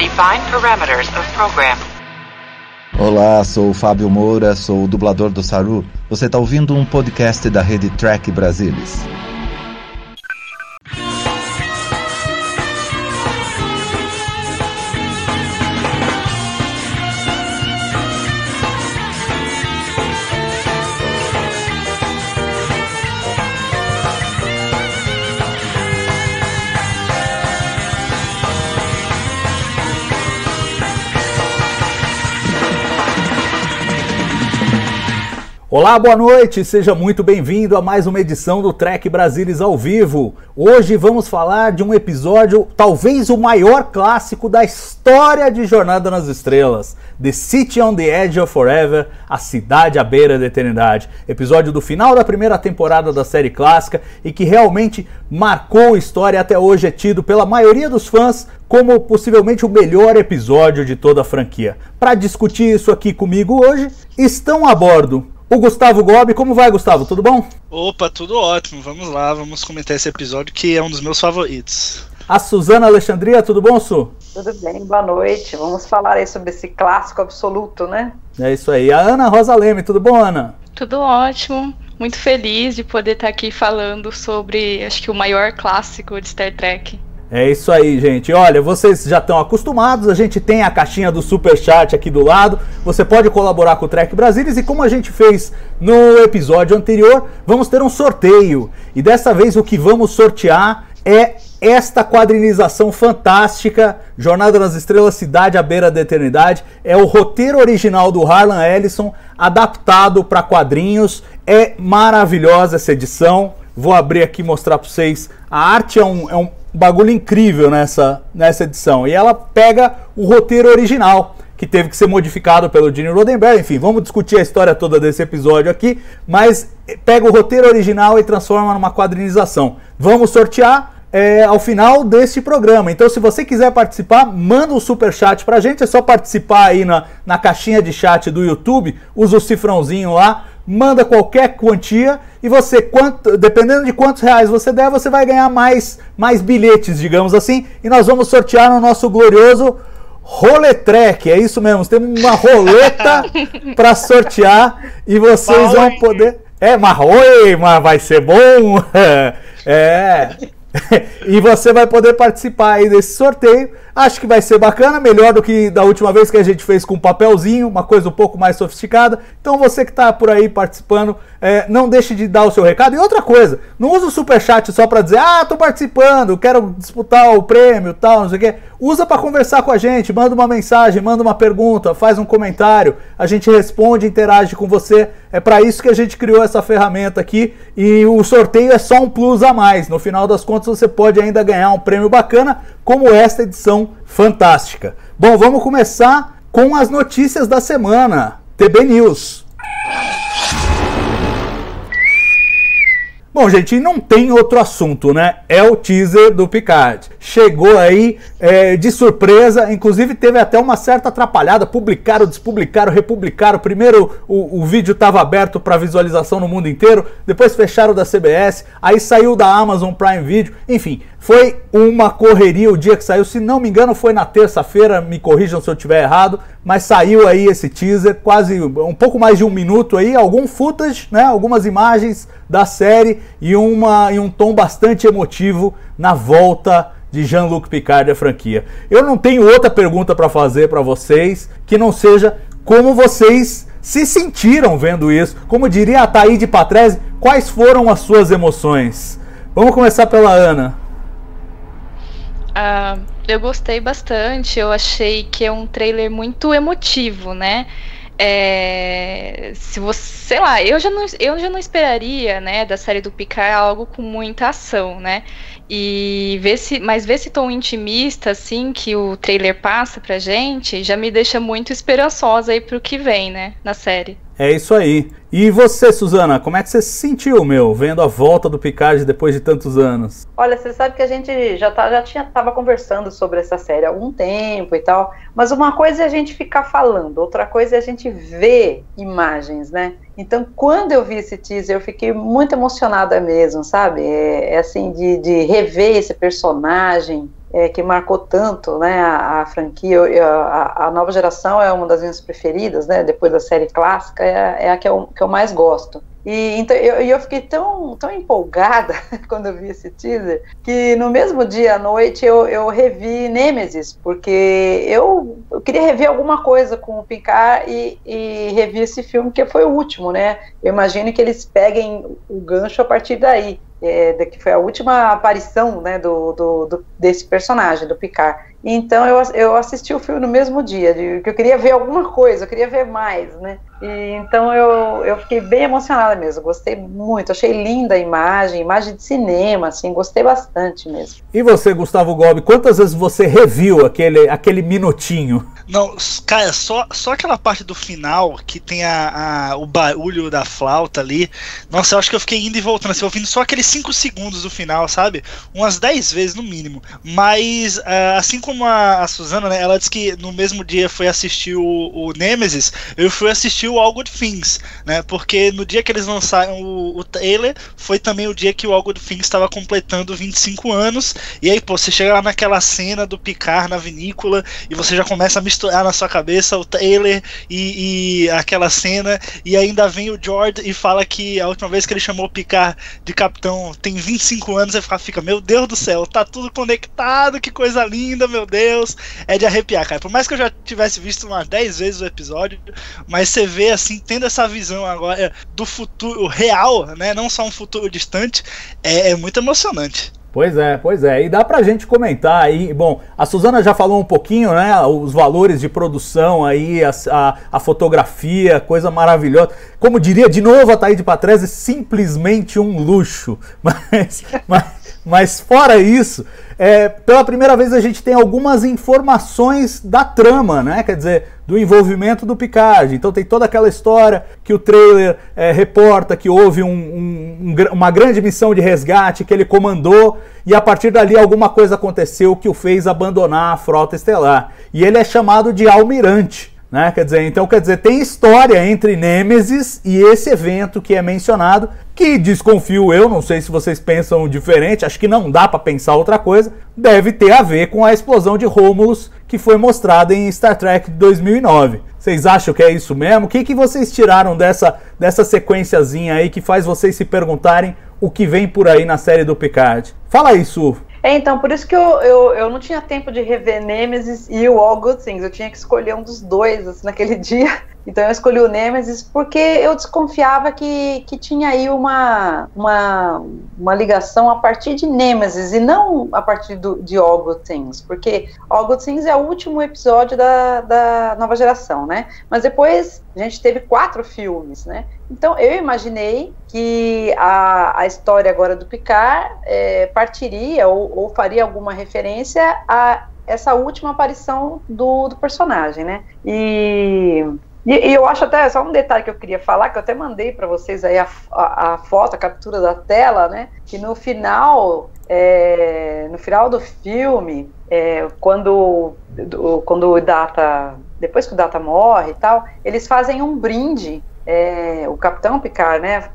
Define parameters of program. Olá, sou o Fábio Moura, sou o dublador do Saru. Você está ouvindo um podcast da rede Track Brasilis. Olá, boa noite, seja muito bem-vindo a mais uma edição do Trek Brasilis ao vivo. Hoje vamos falar de um episódio, talvez o maior clássico da história de Jornada nas Estrelas, The City on the Edge of Forever, A Cidade à Beira da Eternidade. Episódio do final da primeira temporada da série clássica e que realmente marcou história e até hoje é tido pela maioria dos fãs como possivelmente o melhor episódio de toda a franquia. Para discutir isso aqui comigo hoje, estão a bordo o Gustavo Gobi. Como vai, Gustavo? Tudo bom? Opa, tudo ótimo. Vamos lá, vamos comentar esse episódio que é um dos meus favoritos. A Suzana Alexandria, tudo bom, Su? Tudo bem, boa noite. Vamos falar aí sobre esse clássico absoluto, né? É isso aí. A Ana Rosa Leme, tudo bom, Ana? Tudo ótimo. Muito feliz de poder estar aqui falando sobre, acho que o maior clássico de Star Trek. É isso aí, gente. Olha, vocês já estão acostumados, a gente tem a caixinha do Super Chat aqui do lado. Você pode colaborar com o Trek Brasilis e como a gente fez no episódio anterior, vamos ter um sorteio. E dessa vez o que vamos sortear é esta quadrinização fantástica, Jornada nas Estrelas, Cidade à Beira da Eternidade. É o roteiro original do Harlan Ellison, adaptado para quadrinhos. É maravilhosa essa edição. Vou abrir aqui e mostrar para vocês. A arte é um, é um bagulho incrível nessa, nessa edição. E ela pega o roteiro original, que teve que ser modificado pelo Gene Roddenberry. Enfim, vamos discutir a história toda desse episódio aqui, mas pega o roteiro original e transforma numa quadrinização. Vamos sortear. É, ao final deste programa. Então, se você quiser participar, manda um super chat pra gente. É só participar aí na, na caixinha de chat do YouTube, usa o cifrãozinho lá, manda qualquer quantia e você, quanto, dependendo de quantos reais você der, você vai ganhar mais, mais bilhetes, digamos assim. E nós vamos sortear no nosso glorioso Roletrek. É isso mesmo, temos uma roleta para sortear e vocês vão poder. É, mas oi, mas vai ser bom. é. e você vai poder participar aí desse sorteio. Acho que vai ser bacana, melhor do que da última vez que a gente fez com papelzinho, uma coisa um pouco mais sofisticada. Então você que está por aí participando, é, não deixe de dar o seu recado. E outra coisa, não usa o superchat só para dizer, ah, tô participando, quero disputar o prêmio, tal, não sei o quê. Usa para conversar com a gente, manda uma mensagem, manda uma pergunta, faz um comentário, a gente responde, interage com você. É para isso que a gente criou essa ferramenta aqui e o sorteio é só um plus a mais. No final das contas, você pode ainda ganhar um prêmio bacana, como esta edição fantástica. Bom, vamos começar com as notícias da semana. TB News. Bom, gente, não tem outro assunto, né? É o teaser do Picard. Chegou aí é, de surpresa, inclusive teve até uma certa atrapalhada. Publicaram, despublicaram, republicaram. Primeiro o, o vídeo estava aberto para visualização no mundo inteiro, depois fecharam da CBS, aí saiu da Amazon Prime Video. Enfim, foi uma correria o dia que saiu. Se não me engano, foi na terça-feira, me corrijam se eu estiver errado, mas saiu aí esse teaser, quase um pouco mais de um minuto aí, algum footage, né? Algumas imagens da série e, uma, e um tom bastante emotivo na volta de Jean-Luc Picard à franquia. Eu não tenho outra pergunta para fazer para vocês que não seja como vocês se sentiram vendo isso. Como diria a Taíde Patrese, quais foram as suas emoções? Vamos começar pela Ana. Uh, eu gostei bastante, eu achei que é um trailer muito emotivo, né? É, se você, sei lá, eu já não, eu já não esperaria, né, da série do Picard algo com muita ação, né? E ver se, mas ver esse tom intimista assim que o trailer passa pra gente, já me deixa muito esperançosa aí pro que vem, né, na série. É isso aí. E você, Suzana, como é que você se sentiu, meu, vendo a volta do Picard depois de tantos anos? Olha, você sabe que a gente já, tá, já tinha, tava conversando sobre essa série há algum tempo e tal, mas uma coisa é a gente ficar falando, outra coisa é a gente ver imagens, né? Então, quando eu vi esse teaser, eu fiquei muito emocionada mesmo, sabe? É, é assim, de, de rever esse personagem, é, que marcou tanto, né, a, a franquia, eu, a, a, nova geração é uma das minhas preferidas, né, depois da série clássica, é, é a que eu, que eu mais gosto. E então eu, eu fiquei tão, tão empolgada quando eu vi esse teaser que no mesmo dia à noite eu, eu revi Nemesis, porque eu, eu queria rever alguma coisa com o Picard e, e revi esse filme, que foi o último, né? Eu imagino que eles peguem o gancho a partir daí é, que foi a última aparição né, do, do, do, desse personagem, do Picard. Então eu, eu assisti o filme no mesmo dia, de, que eu queria ver alguma coisa, eu queria ver mais, né? E, então eu, eu fiquei bem emocionada mesmo, gostei muito, achei linda a imagem, imagem de cinema, assim, gostei bastante mesmo. E você, Gustavo Gobi, quantas vezes você reviu aquele, aquele minutinho? Não, cara, só, só aquela parte do final que tem a, a, o barulho da flauta ali. Nossa, eu acho que eu fiquei indo e voltando, assim, ouvindo só aqueles 5 segundos do final, sabe? Umas 10 vezes no mínimo. Mas, uh, assim como a, a Suzana, né, ela disse que no mesmo dia foi assistir o, o Nemesis, eu fui assistir o All Good Things, né? Porque no dia que eles lançaram o, o trailer, foi também o dia que o All Good Things estava completando 25 anos. E aí, pô, você chega lá naquela cena do Picard na vinícola e você já começa a misturar na sua cabeça o trailer e, e, aquela cena, e ainda vem o George e fala que a última vez que ele chamou o Picard de capitão tem 25 anos, e fica, meu Deus do céu, tá tudo conectado, que coisa linda, meu Deus. É de arrepiar, cara. Por mais que eu já tivesse visto umas 10 vezes o episódio, mas você vê assim, tendo essa visão agora do futuro real, né? Não só um futuro distante, é, é muito emocionante. Pois é, pois é. E dá pra gente comentar aí. Bom, a Suzana já falou um pouquinho, né? Os valores de produção aí, a, a, a fotografia, coisa maravilhosa. Como diria de novo a Thaís Patrese, simplesmente um luxo. Mas, mas, mas fora isso, é, pela primeira vez a gente tem algumas informações da trama, né? Quer dizer, do envolvimento do Picard. Então tem toda aquela história que o trailer é, reporta que houve um, um, uma grande missão de resgate que ele comandou e a partir dali alguma coisa aconteceu que o fez abandonar a frota estelar. E ele é chamado de almirante. Né? Quer dizer, então quer dizer, tem história entre Nemesis e esse evento que é mencionado, que desconfio eu, não sei se vocês pensam diferente, acho que não dá para pensar outra coisa, deve ter a ver com a explosão de Romulus que foi mostrada em Star Trek 2009. Vocês acham que é isso mesmo? O que, que vocês tiraram dessa, dessa sequenciazinha aí que faz vocês se perguntarem o que vem por aí na série do Picard? Fala aí, Su. É, então, por isso que eu, eu, eu não tinha tempo de rever Nemesis e o All Good Things. Eu tinha que escolher um dos dois assim, naquele dia. Então eu escolhi o Nemesis porque eu desconfiava que, que tinha aí uma, uma, uma ligação a partir de Nemesis e não a partir do, de All Good Things, porque All Good Things é o último episódio da, da nova geração, né? Mas depois a gente teve quatro filmes, né? Então eu imaginei que a, a história agora do Picard é, partiria ou, ou faria alguma referência a essa última aparição do, do personagem, né? E e, e, eu acho até, só um detalhe que eu queria falar, que eu até mandei para vocês aí a, a, a, foto, a captura da tela, né? Que no final, é, no final do filme, é, quando, do, quando o Data, depois que o Data morre e tal, eles fazem um brinde é, o Capitão Picard, né,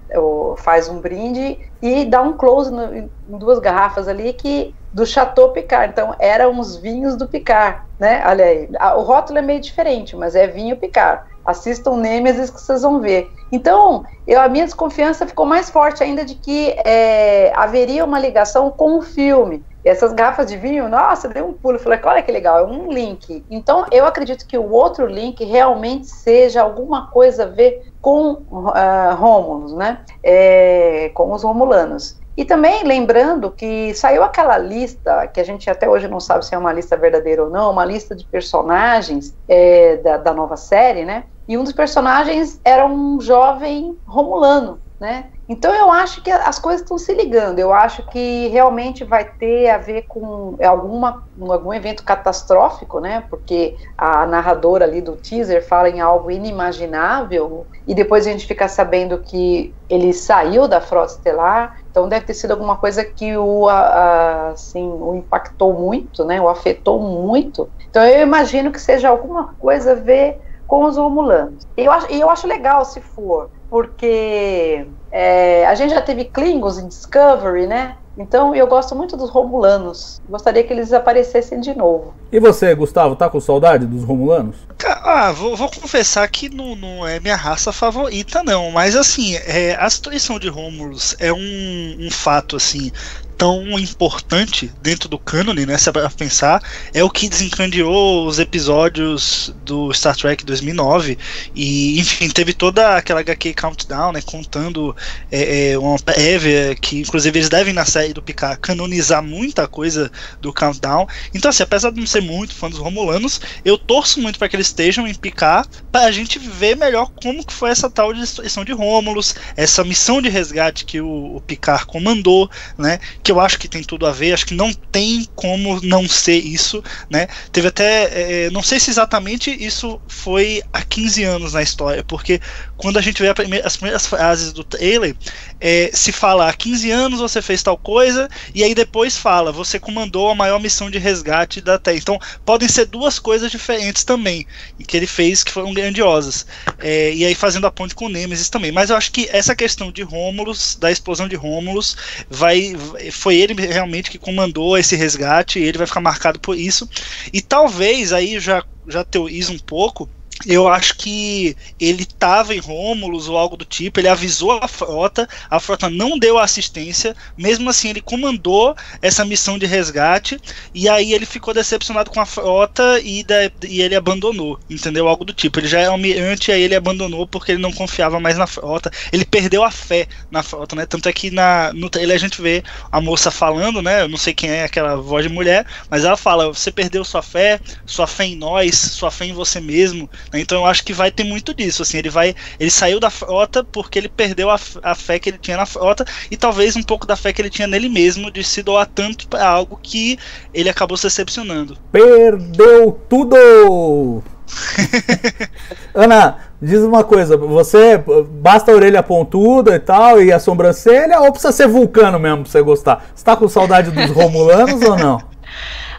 faz um brinde e dá um close no, em duas garrafas ali que do Chateau Picard. Então, eram os vinhos do Picard, né? Olha aí, o rótulo é meio diferente, mas é vinho Picard. Assistam Nemesis que vocês vão ver. Então, eu, a minha desconfiança ficou mais forte ainda de que é, haveria uma ligação com o filme. E essas garrafas de vinho, nossa, deu um pulo. Falei, olha que legal, é um link. Então, eu acredito que o outro link realmente seja alguma coisa a ver com uh, Rômulos, né? É, com os Romulanos. E também lembrando que saiu aquela lista, que a gente até hoje não sabe se é uma lista verdadeira ou não, uma lista de personagens é, da, da nova série, né? E um dos personagens era um jovem romulano, né? Então eu acho que as coisas estão se ligando. Eu acho que realmente vai ter a ver com alguma, algum evento catastrófico, né? Porque a narradora ali do teaser fala em algo inimaginável e depois a gente fica sabendo que ele saiu da frota estelar. Então deve ter sido alguma coisa que o assim o impactou muito, né? O afetou muito. Então eu imagino que seja alguma coisa a ver com os romulanos. E eu acho, eu acho legal se for, porque é, a gente já teve Klingons em Discovery, né? Então eu gosto muito dos Romulanos. Gostaria que eles aparecessem de novo. E você, Gustavo, tá com saudade dos Romulanos? Ah, vou, vou confessar que não, não, é minha raça favorita, não. Mas assim, é, a situação de Romulus é um, um fato assim tão importante dentro do cânone, né? Se para pensar, é o que desencadeou os episódios do Star Trek 2009 e, enfim, teve toda aquela HQ Countdown, né? Contando é, é, uma prévia que, inclusive, eles devem na série do Picard canonizar muita coisa do Countdown. Então, assim, apesar de não ser muito fã dos Romulanos, eu torço muito para que eles estejam em Picard para a gente ver melhor como que foi essa tal destruição de Rômulus, essa missão de resgate que o, o Picard comandou, né? Que eu acho que tem tudo a ver, acho que não tem como não ser isso, né? Teve até, é, não sei se exatamente isso foi há 15 anos na história, porque quando a gente vê primeira, as primeiras frases do trailer, é, se fala há 15 anos você fez tal coisa, e aí depois fala, você comandou a maior missão de resgate da Terra. Então podem ser duas coisas diferentes também, que ele fez que foram grandiosas. É, e aí fazendo a ponte com o Nemesis também. Mas eu acho que essa questão de Rômulus, da explosão de Rômulus, vai foi ele realmente que comandou esse resgate, e ele vai ficar marcado por isso. E talvez aí já já teorizo um pouco eu acho que ele estava em Rômulus ou algo do tipo, ele avisou a frota, a frota não deu assistência, mesmo assim ele comandou essa missão de resgate, e aí ele ficou decepcionado com a frota e, da, e ele abandonou, entendeu? Algo do tipo. Ele já é almirante, aí ele abandonou porque ele não confiava mais na frota, ele perdeu a fé na frota, né? Tanto é que na, no trailer a gente vê a moça falando, né? Eu não sei quem é aquela voz de mulher, mas ela fala: Você perdeu sua fé, sua fé em nós, sua fé em você mesmo. Então eu acho que vai ter muito disso. Assim, ele vai, ele saiu da frota porque ele perdeu a, a fé que ele tinha na frota e talvez um pouco da fé que ele tinha nele mesmo de se doar tanto para algo que ele acabou se decepcionando. Perdeu tudo. Ana, diz uma coisa, você basta a orelha pontuda e tal e a sobrancelha ou precisa ser vulcano mesmo pra você gostar? Você tá com saudade dos romulanos ou não?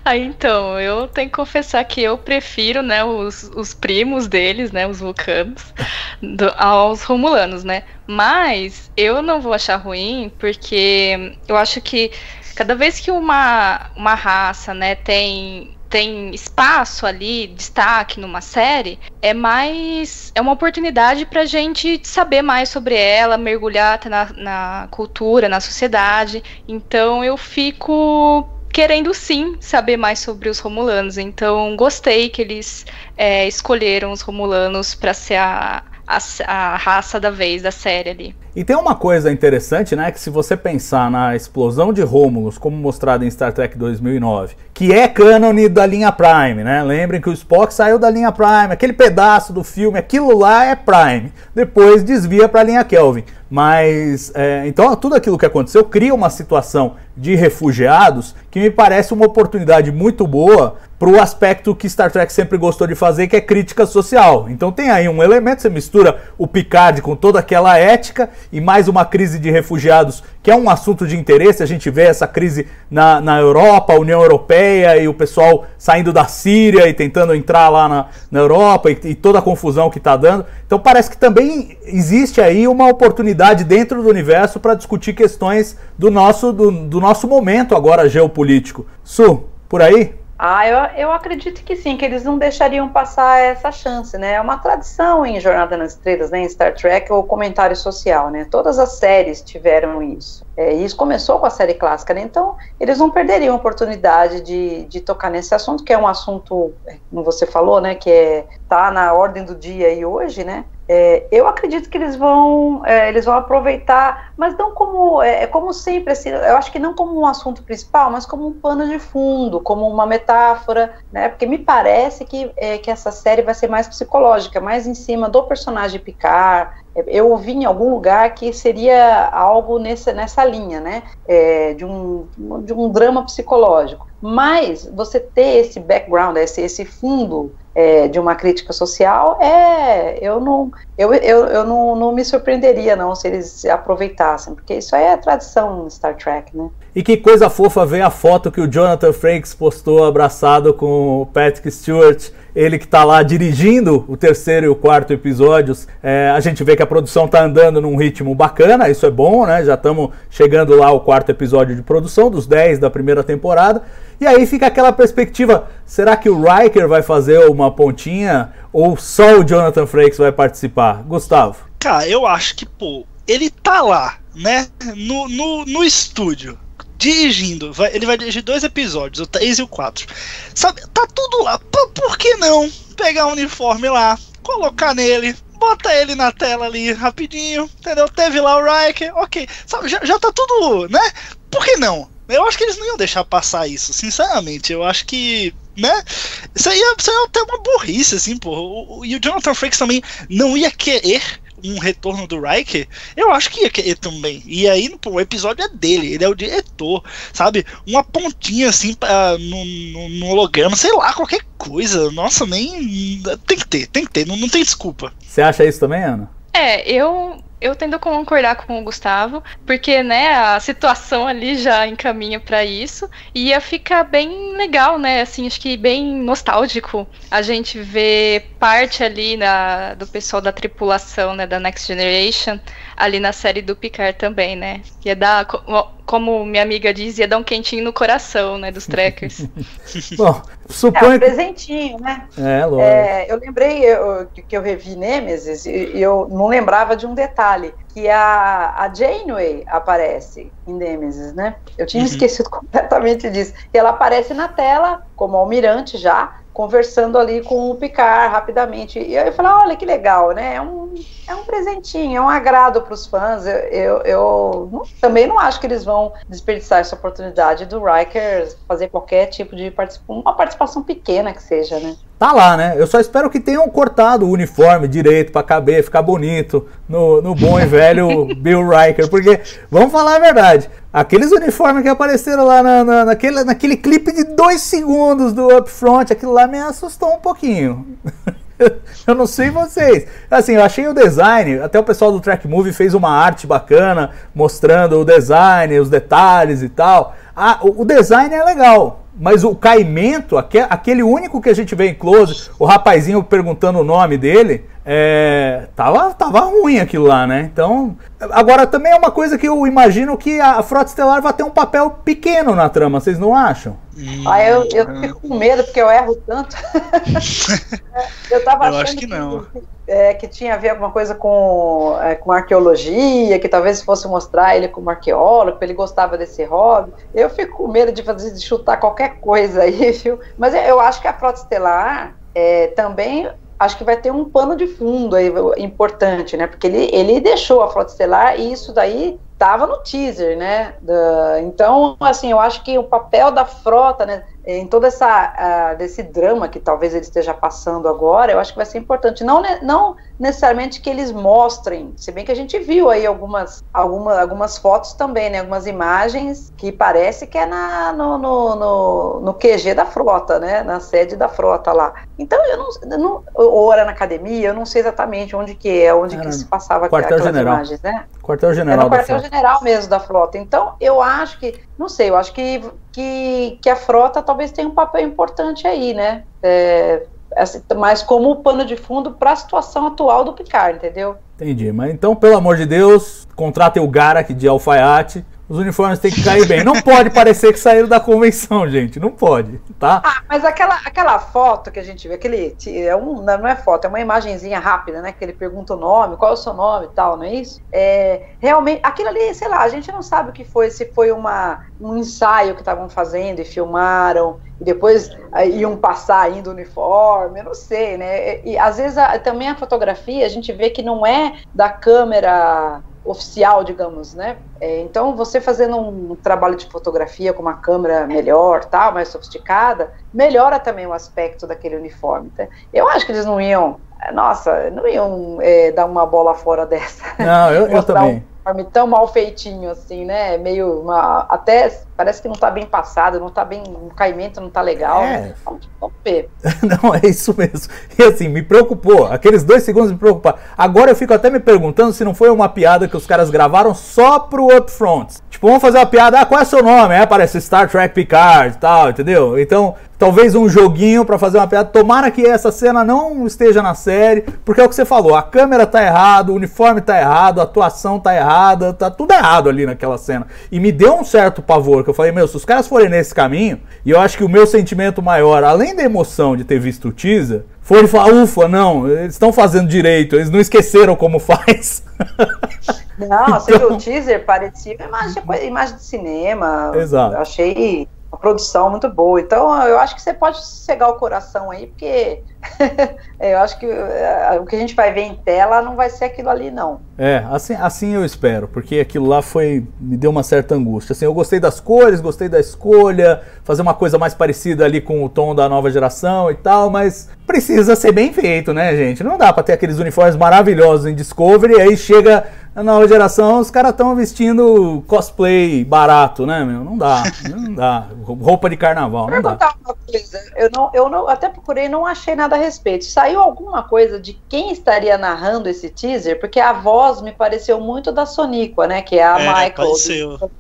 Ah, então, eu tenho que confessar que eu prefiro, né, os, os primos deles, né, os vulcanos, do, aos romulanos, né? Mas eu não vou achar ruim, porque eu acho que cada vez que uma, uma raça, né, tem tem espaço ali, destaque numa série, é mais. É uma oportunidade pra gente saber mais sobre ela, mergulhar na, na cultura, na sociedade. Então eu fico querendo sim saber mais sobre os Romulanos. Então gostei que eles é, escolheram os Romulanos para ser a, a, a, raça da vez da série ali. E tem uma coisa interessante, né, que se você pensar na explosão de Romulus, como mostrado em Star Trek 2009, que é cânone da linha Prime, né? Lembrem que o Spock saiu da linha Prime, aquele pedaço do filme, aquilo lá é Prime. Depois desvia para a linha Kelvin. Mas é, então tudo aquilo que aconteceu cria uma situação de refugiados que me parece uma oportunidade muito boa para o aspecto que Star Trek sempre gostou de fazer, que é crítica social. Então tem aí um elemento, você mistura o Picard com toda aquela ética e mais uma crise de refugiados, que é um assunto de interesse. A gente vê essa crise na, na Europa, União Europeia e o pessoal saindo da Síria e tentando entrar lá na, na Europa e, e toda a confusão que está dando. Então parece que também existe aí uma oportunidade dentro do universo para discutir questões do nosso, do, do nosso momento agora geopolítico. Su, por aí? Ah, eu, eu acredito que sim, que eles não deixariam passar essa chance, né? É uma tradição em Jornada nas Estrelas, né? Em Star Trek, o comentário social, né? Todas as séries tiveram isso. É, isso começou com a série clássica, né? Então, eles não perderiam a oportunidade de, de tocar nesse assunto, que é um assunto, como você falou, né? Que é, tá na ordem do dia e hoje, né? É, eu acredito que eles vão, é, eles vão aproveitar, mas não como, é, é, como sempre, assim, eu acho que não como um assunto principal, mas como um pano de fundo, como uma metáfora, né? Porque me parece que, é, que essa série vai ser mais psicológica, mais em cima do personagem Picard. É, eu ouvi em algum lugar que seria algo nessa, nessa linha, né? É, de, um, de um drama psicológico. Mas você ter esse background, esse, esse fundo é, de uma crítica social, é, eu não, eu, eu, eu não, não me surpreenderia não se eles aproveitassem, porque isso aí é tradição Star Trek, né? E que coisa fofa ver a foto que o Jonathan Frakes postou abraçado com o Patrick Stewart ele que está lá dirigindo o terceiro e o quarto episódios, é, a gente vê que a produção tá andando num ritmo bacana, isso é bom, né? Já estamos chegando lá ao quarto episódio de produção, dos 10 da primeira temporada. E aí fica aquela perspectiva: será que o Riker vai fazer uma pontinha ou só o Jonathan Frakes vai participar? Gustavo. Cara, eu acho que, pô, ele tá lá, né? No, no, no estúdio dirigindo. Vai, ele vai dirigir dois episódios, o 3 e o 4. Sabe, tá tudo lá. Por, por que não pegar o uniforme lá, colocar nele, bota ele na tela ali rapidinho, entendeu? Teve lá o Riker, ok. Sabe, já, já tá tudo, né? Por que não? Eu acho que eles não iam deixar passar isso, sinceramente. Eu acho que, né? Isso aí isso ia ter uma burrice, assim, pô. E o Jonathan Frakes também não ia querer um retorno do Riker, eu acho que ia querer também. E aí, pô, o episódio é dele, ele é o diretor, sabe? Uma pontinha assim pra, no, no, no holograma, sei lá, qualquer coisa. Nossa, nem. Tem que ter, tem que ter, não, não tem desculpa. Você acha isso também, Ana? É, eu eu tendo a concordar com o Gustavo, porque né, a situação ali já encaminha para isso e ia ficar bem legal, né? Assim, acho que bem nostálgico a gente ver parte ali na, do pessoal da tripulação, né, da Next Generation, ali na série do Picard também, né? Ia dar como minha amiga diz, ia dar um quentinho no coração, né, dos trackers. Bom, suponho é um presentinho, né? É, lógico. É, eu lembrei eu, que eu revi Nemesis e eu não lembrava de um detalhe, que a, a Janeway aparece em Nemesis, né? Eu tinha uhum. esquecido completamente disso. E ela aparece na tela como almirante já, conversando ali com o Picard rapidamente. E eu falei, olha que legal, né? É um, é um presentinho, é um agrado para os fãs. Eu, eu, eu não, também não acho que eles vão desperdiçar essa oportunidade do Riker fazer qualquer tipo de participação, uma participação pequena que seja, né? Tá lá, né? Eu só espero que tenham cortado o uniforme direito para caber, ficar bonito no, no bom e velho Bill Riker, porque vamos falar a verdade. Aqueles uniformes que apareceram lá na, na, naquele, naquele clipe de dois segundos do Upfront, aquilo lá me assustou um pouquinho. eu não sei vocês. Assim, eu achei o design, até o pessoal do Track Movie fez uma arte bacana, mostrando o design, os detalhes e tal. Ah, o, o design é legal, mas o caimento, aquele único que a gente vê em close, o rapazinho perguntando o nome dele, é, tava, tava ruim aquilo lá, né? Então, agora também é uma coisa que eu imagino que a Frota Estelar vai ter um papel pequeno na trama, vocês não acham? Ah, eu, eu fico com medo porque eu erro tanto. eu tava eu acho que, que é, que tinha a ver alguma coisa com, é, com arqueologia, que talvez fosse mostrar ele como arqueólogo, ele gostava desse hobby. Eu fico com medo de fazer de chutar qualquer coisa aí, viu? Mas eu acho que a Frota Estelar é, também acho que vai ter um pano de fundo aí importante, né? Porque ele, ele deixou a Frota Estelar e isso daí estava no teaser, né? Da, então, assim, eu acho que o papel da frota, né? em todo essa uh, desse drama que talvez ele esteja passando agora, eu acho que vai ser importante. Não, não necessariamente que eles mostrem, se bem que a gente viu aí algumas, alguma, algumas fotos também, né? Algumas imagens que parece que é na, no, no, no, no QG da frota, né? Na sede da frota lá. Então eu não, eu não ou era na academia, eu não sei exatamente onde que é, onde que se passava aquelas general. imagens, né? Quartel general. É no quartel general mesmo da frota. Então eu acho que, não sei, eu acho que que, que a frota talvez tenha um papel importante aí, né? É, assim, mas como pano de fundo para a situação atual do Picard, entendeu? Entendi, mas então, pelo amor de Deus, contratem o Garak de alfaiate os uniformes têm que cair bem. Não pode parecer que saíram da convenção, gente. Não pode, tá? Ah, mas aquela, aquela foto que a gente vê, aquele. É um, não é foto, é uma imagenzinha rápida, né? Que ele pergunta o nome, qual é o seu nome e tal, não é isso? É, realmente, aquilo ali, sei lá, a gente não sabe o que foi, se foi uma, um ensaio que estavam fazendo e filmaram, e depois iam passar ainda o uniforme, eu não sei, né? E, e às vezes a, também a fotografia a gente vê que não é da câmera oficial, digamos, né? É, então, você fazendo um trabalho de fotografia com uma câmera melhor, tal, mais sofisticada, melhora também o aspecto daquele uniforme. Tá? Eu acho que eles não iam, nossa, não iam é, dar uma bola fora dessa. Não, eu, eu também. Um uniforme tão mal feitinho assim, né? Meio uma, até parece que não tá bem passado, não tá bem, o caimento não tá legal. É. Vamos, vamos ver. não, é isso mesmo. E assim, me preocupou, aqueles dois segundos me preocuparam. Agora eu fico até me perguntando se não foi uma piada que os caras gravaram só pro Upfront. Tipo, vamos fazer uma piada, ah, qual é seu nome? É, parece Star Trek Picard e tal, entendeu? Então, talvez um joguinho para fazer uma piada. Tomara que essa cena não esteja na série, porque é o que você falou, a câmera tá errado, o uniforme tá errado, a atuação tá errada, tá tudo errado ali naquela cena. E me deu um certo pavor, que eu falei, meu, se os caras forem nesse caminho, e eu acho que o meu sentimento maior, além da emoção de ter visto o teaser, foi ele falar, ufa, não, eles estão fazendo direito, eles não esqueceram como faz. Não, você viu o teaser? Parecia imagem, imagem de cinema. Exato. Eu achei uma produção muito boa. Então, eu acho que você pode cegar o coração aí, porque eu acho que uh, o que a gente vai ver em tela não vai ser aquilo ali, não. É, assim, assim eu espero, porque aquilo lá foi. me deu uma certa angústia. Assim, eu gostei das cores, gostei da escolha, fazer uma coisa mais parecida ali com o tom da nova geração e tal, mas precisa ser bem feito, né, gente? Não dá pra ter aqueles uniformes maravilhosos em Discovery e aí chega a nova geração, os caras estão vestindo cosplay barato, né, meu? Não dá, não dá. Roupa de carnaval, não dá. Uma coisa. Eu, não, eu não, até procurei, não achei nada a respeito. Saiu alguma coisa de quem estaria narrando esse teaser? Porque a voz me pareceu muito da Soniqua, né? Que é a É, Michael. pareceu.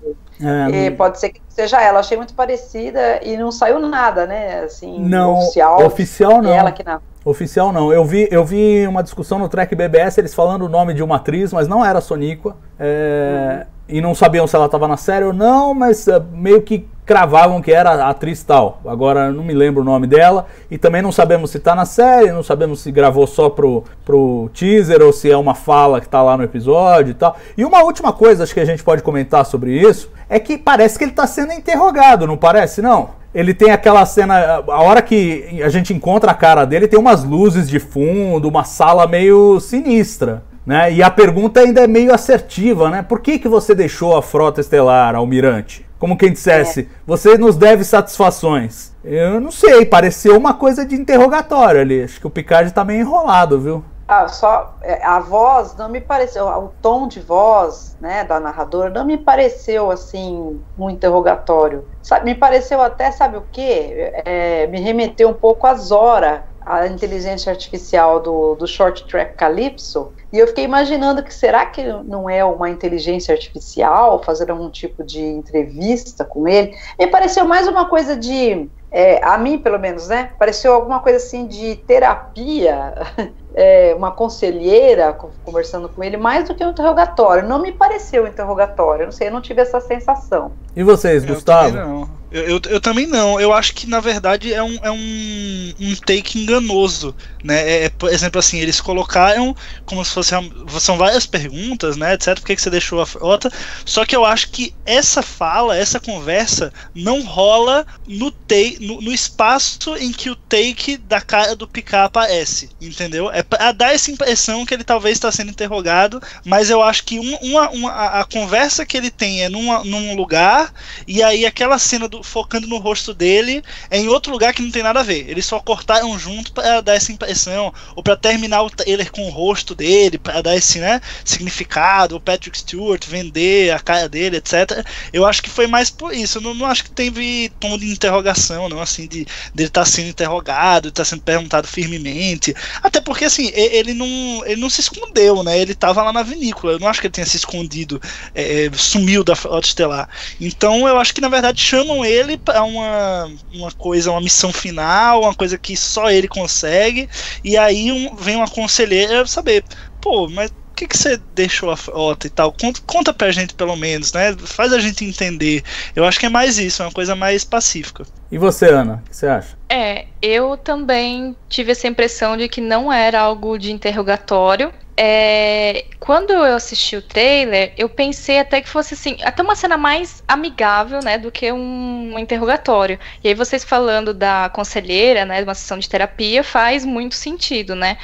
É, E pode ser que seja ela. Achei muito parecida e não saiu nada, né? Assim, não, oficial. oficial não. É ela que. Oficial não. Eu vi, eu vi uma discussão no Trek BBS, eles falando o nome de uma atriz, mas não era a Soníqua. É, E não sabiam se ela estava na série ou não, mas é, meio que cravavam que era a atriz tal. Agora não me lembro o nome dela. E também não sabemos se está na série, não sabemos se gravou só pro, pro teaser ou se é uma fala que está lá no episódio e tal. E uma última coisa, acho que a gente pode comentar sobre isso, é que parece que ele está sendo interrogado, não parece, não? Ele tem aquela cena, a hora que a gente encontra a cara dele, tem umas luzes de fundo, uma sala meio sinistra. Né? E a pergunta ainda é meio assertiva, né? Por que, que você deixou a frota estelar, almirante? Como quem dissesse, você nos deve satisfações. Eu não sei, pareceu uma coisa de interrogatório ali. Acho que o Picard tá meio enrolado, viu? Ah, só é, a voz não me pareceu, o tom de voz, né, da narradora não me pareceu assim um interrogatório. Sabe, me pareceu até, sabe o quê? É, me remeteu um pouco a Zora, a inteligência artificial do, do Short Track Calypso. E eu fiquei imaginando que será que não é uma inteligência artificial fazer algum tipo de entrevista com ele? Me pareceu mais uma coisa de é, a mim, pelo menos, né? Pareceu alguma coisa assim de terapia, é, uma conselheira conversando com ele, mais do que um interrogatório. Não me pareceu um interrogatório, eu não sei, eu não tive essa sensação. E vocês, Eu Gustavo? Eu, eu, eu também não. Eu acho que na verdade é um, é um, um take enganoso, né? É, é, por exemplo, assim, eles colocaram como se fosse são várias perguntas, né? Etc. Por que, que você deixou a frota? Só que eu acho que essa fala, essa conversa não rola no take, no, no espaço em que o take da cara do Picard aparece, entendeu? É pra dar essa impressão que ele talvez está sendo interrogado, mas eu acho que um- uma, uma, a, a conversa que ele tem é numa, num lugar e aí aquela cena do, focando no rosto dele é em outro lugar que não tem nada a ver. Eles só cortaram junto para dar essa impressão, ou para terminar o trailer com o rosto dele, para dar esse né, significado, o Patrick Stewart vender a cara dele, etc. Eu acho que foi mais por isso. Eu não, não acho que teve tom de interrogação, não, assim, de dele estar sendo interrogado, estar sendo perguntado firmemente. Até porque, assim, ele não, ele não se escondeu, né? Ele tava lá na vinícola. Eu não acho que ele tenha se escondido, é, sumiu da frota estelar. Então eu acho que na verdade chamam ele para uma, uma coisa, uma missão final, uma coisa que só ele consegue. E aí um- vem uma conselheira saber, pô, mas por que, que você deixou a frota e tal? Conta, conta pra gente pelo menos, né? Faz a gente entender. Eu acho que é mais isso, é uma coisa mais pacífica. E você, Ana? O que você acha? É, eu também tive essa impressão de que não era algo de interrogatório. É, quando eu assisti o trailer, eu pensei até que fosse assim, até uma cena mais amigável, né, do que um, interrogatório. E aí vocês falando da conselheira, né, de uma sessão de terapia, faz muito sentido, né?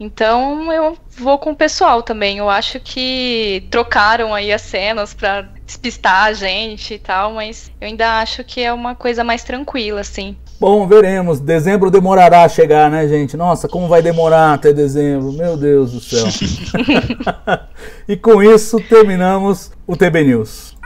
Então eu vou com o pessoal também. Eu acho que trocaram aí as cenas pra despistar a gente e tal, mas eu ainda acho que é uma coisa mais tranquila, assim. Bom, veremos. Dezembro demorará a chegar, né, gente? Nossa, como vai demorar até dezembro? Meu Deus do céu. e com isso terminamos o TB News.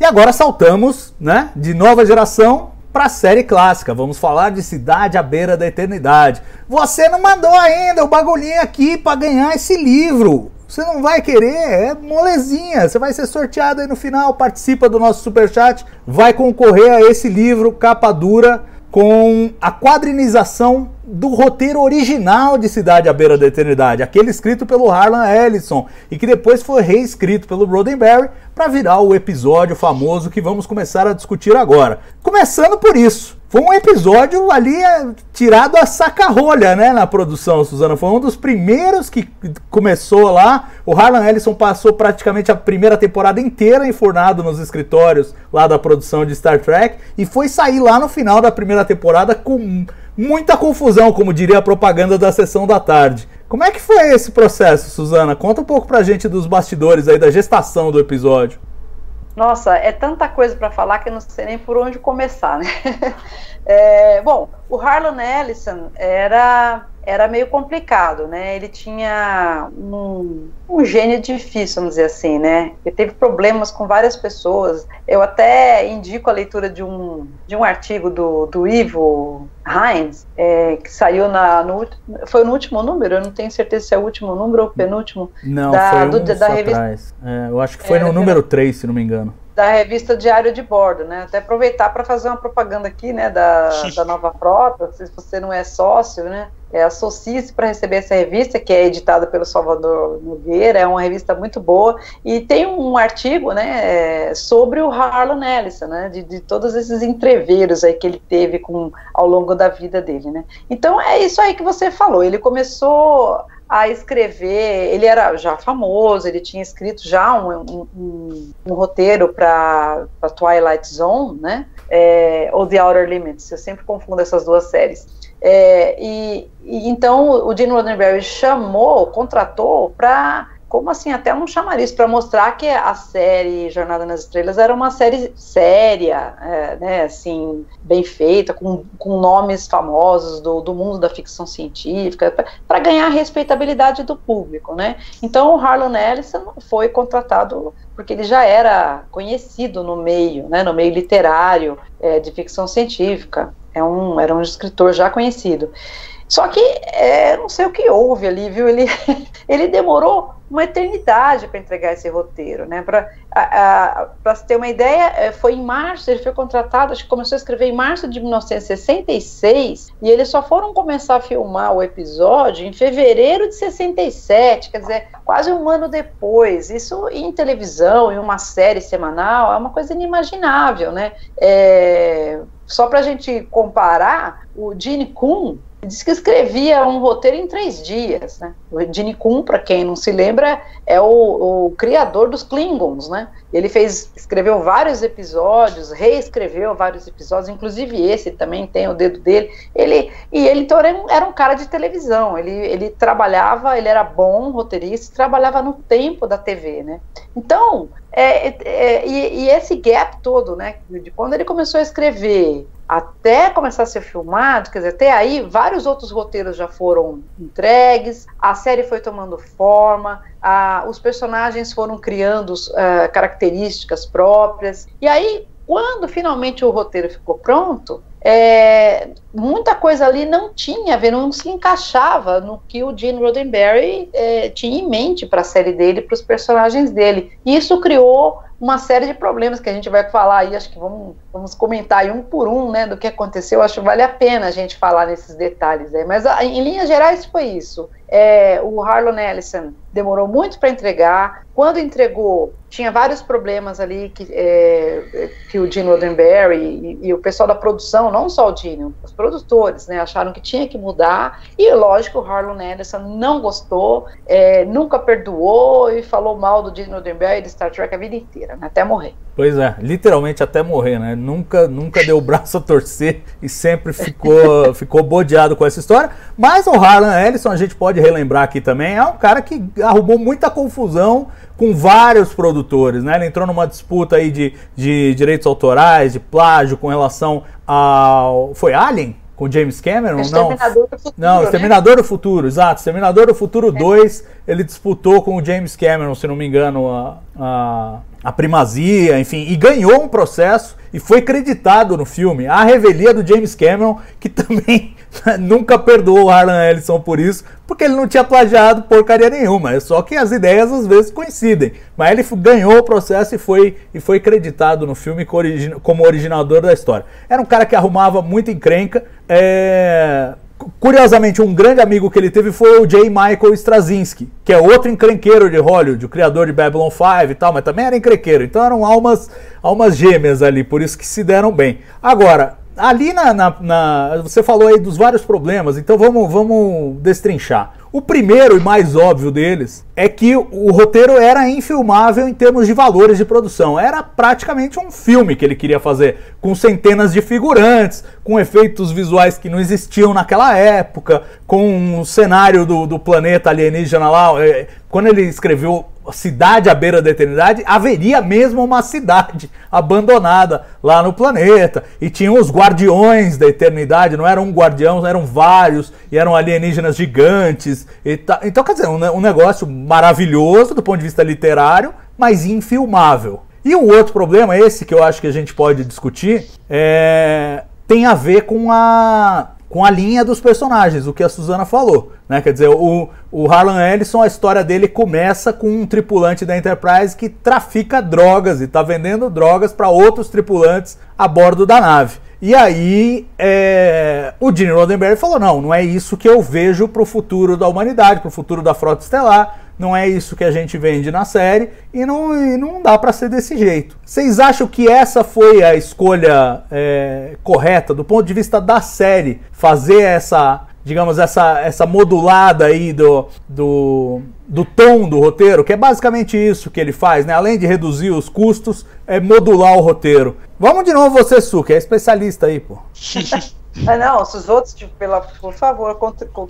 E agora saltamos, né, de nova geração para a série clássica. Vamos falar de Cidade à Beira da Eternidade. Você não mandou ainda o bagulhinho aqui para ganhar esse livro. Você não vai querer, é molezinha. Você vai ser sorteado aí no final, participa do nosso superchat, vai concorrer a esse livro, capa dura, com a quadrinização do roteiro original de Cidade à Beira da Eternidade, aquele escrito pelo Harlan Ellison e que depois foi reescrito pelo Roddenberry para virar o episódio famoso que vamos começar a discutir agora. Começando por isso. Foi um episódio ali é, tirado a saca-rolha, né, na produção, Suzana. Foi um dos primeiros que começou lá. O Harlan Ellison passou praticamente a primeira temporada inteira enfurnado nos escritórios lá da produção de Star Trek e foi sair lá no final da primeira temporada com muita confusão, como diria a propaganda da sessão da tarde. Como é que foi esse processo, Suzana? Conta um pouco pra gente dos bastidores aí da gestação do episódio. Nossa, é tanta coisa para falar que eu não sei nem por onde começar, né? É, bom, o Harlan Ellison era era meio complicado, né? Ele tinha um, um gênio difícil, vamos dizer assim, né? Ele teve problemas com várias pessoas. Eu até indico a leitura de um, de um artigo do, do Ivo Hines, é, que saiu na, no, foi no último número, eu não tenho certeza se é o último número ou o penúltimo. Não, da, foi um do, da revista. É, eu acho que foi é, no número 3, se não me engano da revista Diário de Bordo, né? Até aproveitar para fazer uma propaganda aqui, né, da, da nova frota, se você não é sócio, né? É, Associe-se para receber essa revista, que é editada pelo Salvador Nogueira, é uma revista muito boa, e tem um artigo né, é, sobre o Harlan Ellison, né, de, de, todos esses entreveros aí que ele teve com, ao longo da vida dele. Né. Então é isso aí que você falou, ele começou a escrever. Ele era já famoso, ele tinha escrito já um, um, um roteiro para Twilight Zone, né? É, ou The Outer Limits. Eu sempre confundo essas duas séries. É, e, e, então o Gene Roddenberry chamou, contratou para como assim, até não chamar isso, para mostrar que a série Jornada nas Estrelas era uma série séria, é, né, assim, bem feita, com, com nomes famosos do, do mundo da ficção científica, para ganhar a respeitabilidade do público, né. Então o Harlan Ellison foi contratado porque ele já era conhecido no meio, né, no meio literário é, de ficção científica, é um, era um escritor já conhecido. Só que é, não sei o que houve ali, viu? Ele, ele demorou uma eternidade para entregar esse roteiro, né? Para se ter uma ideia, é, foi em março, ele foi contratado, acho que começou a escrever em março de 1966, e eles só foram começar a filmar o episódio em fevereiro de 67, quer dizer, quase um ano depois. Isso em televisão, em uma série semanal, é uma coisa inimaginável, né? É, só para a gente comparar, o Gene Kuhn, Diz que escrevia um roteiro em três dias, né? O Gene Kuhn, para quem não se lembra, é o, o, criador dos Klingons, né? Ele fez, escreveu vários episódios, reescreveu vários episódios, inclusive esse também tem o dedo dele. Ele e ele então era um, cara de televisão. Ele, ele trabalhava, ele era bom roteirista, trabalhava no tempo da TV, né? Então é, é, e, e, esse gap todo, né, de quando ele começou a escrever até começar a ser filmado, quer dizer, até aí vários outros roteiros já foram entregues, a série foi tomando forma, a, os personagens foram criando uh, características próprias, e aí quando finalmente o roteiro ficou pronto, é, muita coisa ali não tinha a ver, não se encaixava no que o Gene Roddenberry é, tinha em mente para a série dele, para os personagens dele. E isso criou uma série de problemas que a gente vai falar aí, acho que vamos, vamos comentar aí um por um, né, do que aconteceu, acho que vale a pena a gente falar nesses detalhes aí, mas em linhas gerais foi isso. É, o Harlan Ellison demorou muito para entregar, quando entregou, tinha vários problemas ali que, é, que o Gene Roddenberry e, e, o pessoal da produção, não só o Gene, os produtores, né, acharam que tinha que mudar, e lógico, o Harlan Ellison não gostou, é, nunca perdoou e falou mal do Gene Roddenberry e de Star Trek a vida inteira né? até morrer. Pois é, literalmente até morrer, né? Nunca, nunca deu o braço a torcer e sempre ficou, ficou bodeado com essa história. Mas o Harlan Ellison, a gente pode relembrar aqui também, é um cara que arrumou muita confusão com vários produtores, né? Ele entrou numa disputa aí de, de direitos autorais, de plágio com relação ao. Foi Alien? com James Cameron? Não, futuro, não, Exterminador né? do Futuro, exato. Exterminador do Futuro 2, é. ele disputou com o James Cameron, se não me engano, a, a, a, primazia, enfim, e ganhou um processo e foi creditado no filme a revelia do James Cameron, que também nunca perdoou o Harlan Ellison por isso, porque ele não tinha plagiado porcaria nenhuma. É só que as ideias às vezes coincidem. Mas ele ganhou o processo e foi, e foi creditado no filme como originador da história. Era um cara que arrumava muita encrenca. É... Curiosamente, um grande amigo que ele teve foi o J. Michael Straczynski, que é outro encrenqueiro de Hollywood, o criador de Babylon 5 e tal, mas também era encrenqueiro. Então eram almas, almas gêmeas ali, por isso que se deram bem. Agora, ali na, na, na, Você falou aí dos vários problemas, então vamos, vamos destrinchar. O primeiro e mais óbvio deles é que o roteiro era infilmável em termos de valores de produção. Era praticamente um filme que ele queria fazer, com centenas de figurantes, com efeitos visuais que não existiam naquela época, com um cenário do, do planeta alienígena lá. É, quando ele escreveu cidade à beira da eternidade, haveria mesmo uma cidade abandonada lá no planeta. E tinham os guardiões da eternidade, não eram um guardião, eram vários, e eram alienígenas gigantes. Então, quer dizer, um, um negócio maravilhoso do ponto de vista literário, mas infilmável. E o outro problema, esse que eu acho que a gente pode discutir, é... tem a ver com a com a linha dos personagens, o que a Suzana falou. Né? Quer dizer, o, o Harlan Ellison, a história dele começa com um tripulante da Enterprise que trafica drogas e está vendendo drogas para outros tripulantes a bordo da nave. E aí é, o Gene Roddenberry falou: não, não é isso que eu vejo para o futuro da humanidade, para o futuro da frota estelar não é isso que a gente vende na série e não, e não dá para ser desse jeito. Vocês acham que essa foi a escolha é, correta do ponto de vista da série? Fazer essa, digamos, essa, essa modulada aí do, do, do tom do roteiro, que é basicamente isso que ele faz, né? Além de reduzir os custos, é modular o roteiro. Vamos de novo você, Su, que é especialista aí, pô. Ah, não, se os outros, tipo, pela, por favor,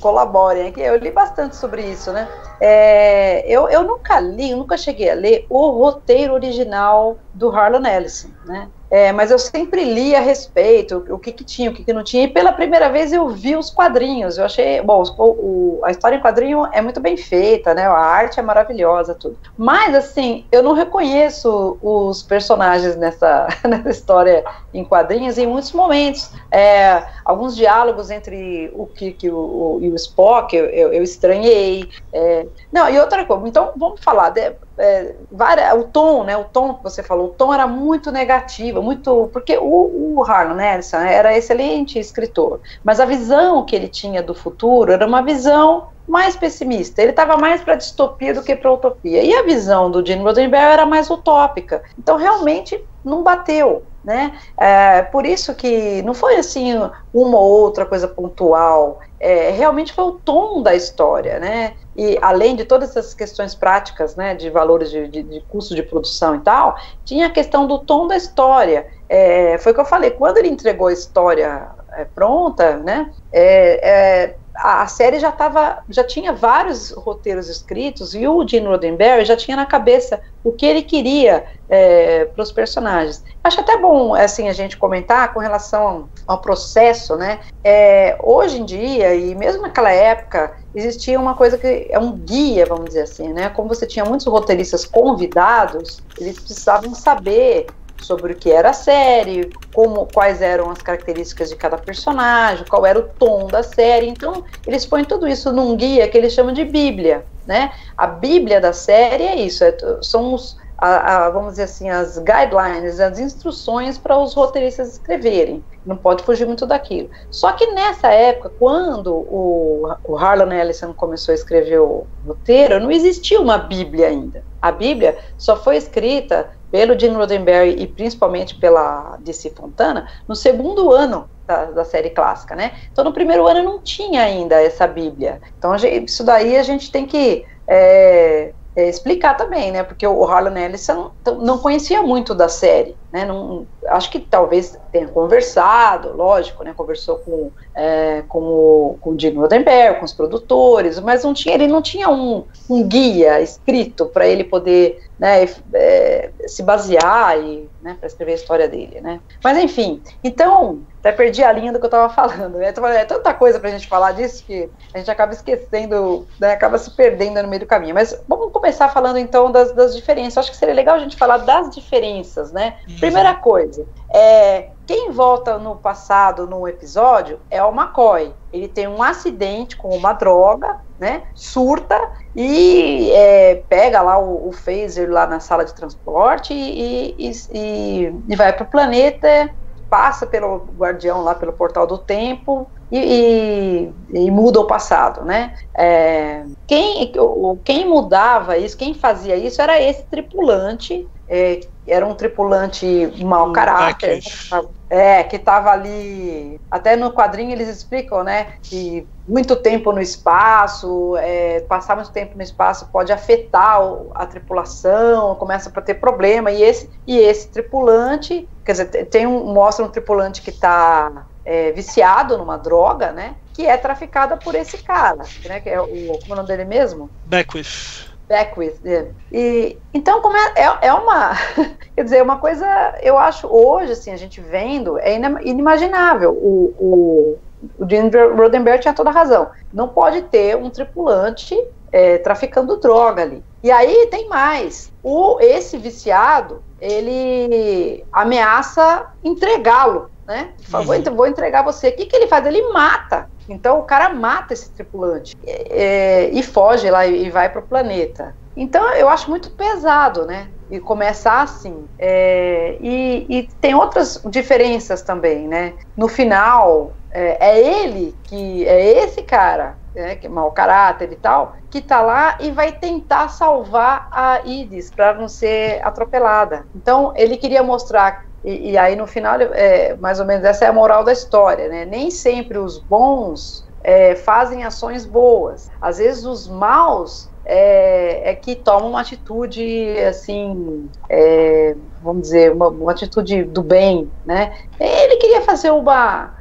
colaborem aqui. Eu li bastante sobre isso, né? É, eu, eu nunca li, nunca cheguei a ler o roteiro original do Harlan Ellison, né? É, mas eu sempre li a respeito, o, o que, que tinha, o que, que não tinha, e pela primeira vez eu vi os quadrinhos, eu achei, bom, o, o, a história em quadrinho é muito bem feita, né, a arte é maravilhosa, tudo, mas assim, eu não reconheço os personagens nessa, nessa história em quadrinhos em muitos momentos, é, alguns diálogos entre o Kirk e o, e o Spock, eu, eu, eu estranhei, é, não, e outra coisa, então vamos falar, de, é, várias, o tom, né, o tom que você falou, o tom era muito negativo, muito, porque o, o Harlan Nelson era excelente escritor, mas a visão que ele tinha do futuro era uma visão mais pessimista, ele estava mais para distopia do que para utopia, e a visão do Gene Roddenberry era mais utópica, então realmente não bateu, né? É, por isso que não foi assim uma ou outra coisa pontual, é, realmente foi o tom da história, né? E além de todas essas questões práticas, né, de valores de, de, de custo de produção e tal, tinha a questão do tom da história. É, foi o que eu falei, quando ele entregou a história é, pronta, né, é, é, a, a, série já tava, já tinha vários roteiros escritos e o Gene Roddenberry já tinha na cabeça o que ele queria é, para os personagens. Acho até bom assim a gente comentar com relação ao processo, né? É, hoje em dia e mesmo naquela época existia uma coisa que é um guia, vamos dizer assim, né? Como você tinha muitos roteiristas convidados, eles precisavam saber sobre o que era a série, como, quais eram as características de cada personagem, qual era o tom da série. Então, eles põem tudo isso num guia que eles chamam de Bíblia, né? A Bíblia da série é isso, é, são os, a, a, vamos dizer assim, as guidelines, as instruções para os roteiristas escreverem. Não pode fugir muito daquilo. Só que nessa época, quando o, o Harlan Ellison começou a escrever o roteiro, não existia uma Bíblia ainda. A Bíblia só foi escrita pelo Gene Roddenberry e principalmente pela DC Fontana no segundo ano da, da, série clássica, né? Então no primeiro ano não tinha ainda essa Bíblia. Então gente, isso daí a gente tem que é, é, explicar também, né? Porque o Harlan Ellison não conhecia muito da série, né? Não, acho que talvez tenha conversado, lógico, né? Conversou com, é, com, o, com o Gene Roddenberry, com os produtores, mas não tinha, ele não tinha um, um guia escrito para ele poder né, é, se basear e né, para escrever a história dele, né? Mas enfim, então até perdi a linha do que eu estava falando. Né? É tanta coisa para a gente falar disso que a gente acaba esquecendo, né, acaba se perdendo no meio do caminho. Mas vamos começar falando então das, das diferenças. acho que seria legal a gente falar das diferenças, né? Primeira coisa, É, quem volta no passado no episódio é o McCoy. Ele tem um acidente com uma droga, né? Surta e é, pega lá o, o, phaser lá na sala de transporte e, e, e, e vai para o planeta, passa pelo guardião lá pelo portal do tempo e, e, e, muda o passado, né? É, quem, quem mudava isso, quem fazia isso era esse tripulante, é, era um tripulante mau caráter, é, que estava ali, até no quadrinho eles explicam, né, que muito tempo no espaço, é, passar muito tempo no espaço pode afetar a tripulação, começa a ter problema, e esse, e esse tripulante, quer dizer, tem um, mostra um tripulante que está é, viciado numa droga, né? Que é traficada por esse cara, né? Que é o, como é o nome dele mesmo? Beckwith. Beckwith. É. E então como é, é, é, uma, quer dizer, uma coisa, eu acho hoje assim a gente vendo é inimaginável. O, o, o Gene Roddenberry tinha toda a razão. Não pode ter um tripulante é, traficando droga ali. E aí tem mais. O esse viciado ele ameaça entregá-lo né? Uhum. Vou, vou entregar você. O que, que ele faz? Ele mata. Então o cara mata esse tripulante é, e foge lá e, e vai para o planeta. Então eu acho muito pesado, né? E começar assim. É, e, e, tem outras diferenças também, né? No final, é, é ele que. É esse cara, né, que é mau caráter e tal, que tá lá e vai tentar salvar a Idis para não ser atropelada. Então ele queria mostrar e, e, aí no final, é, mais ou menos essa é a moral da história, né? Nem sempre os bons é, fazem ações boas. Às vezes os maus é, é que tomam uma atitude assim, é, vamos dizer, uma, uma, atitude do bem, né? Ele queria fazer uma,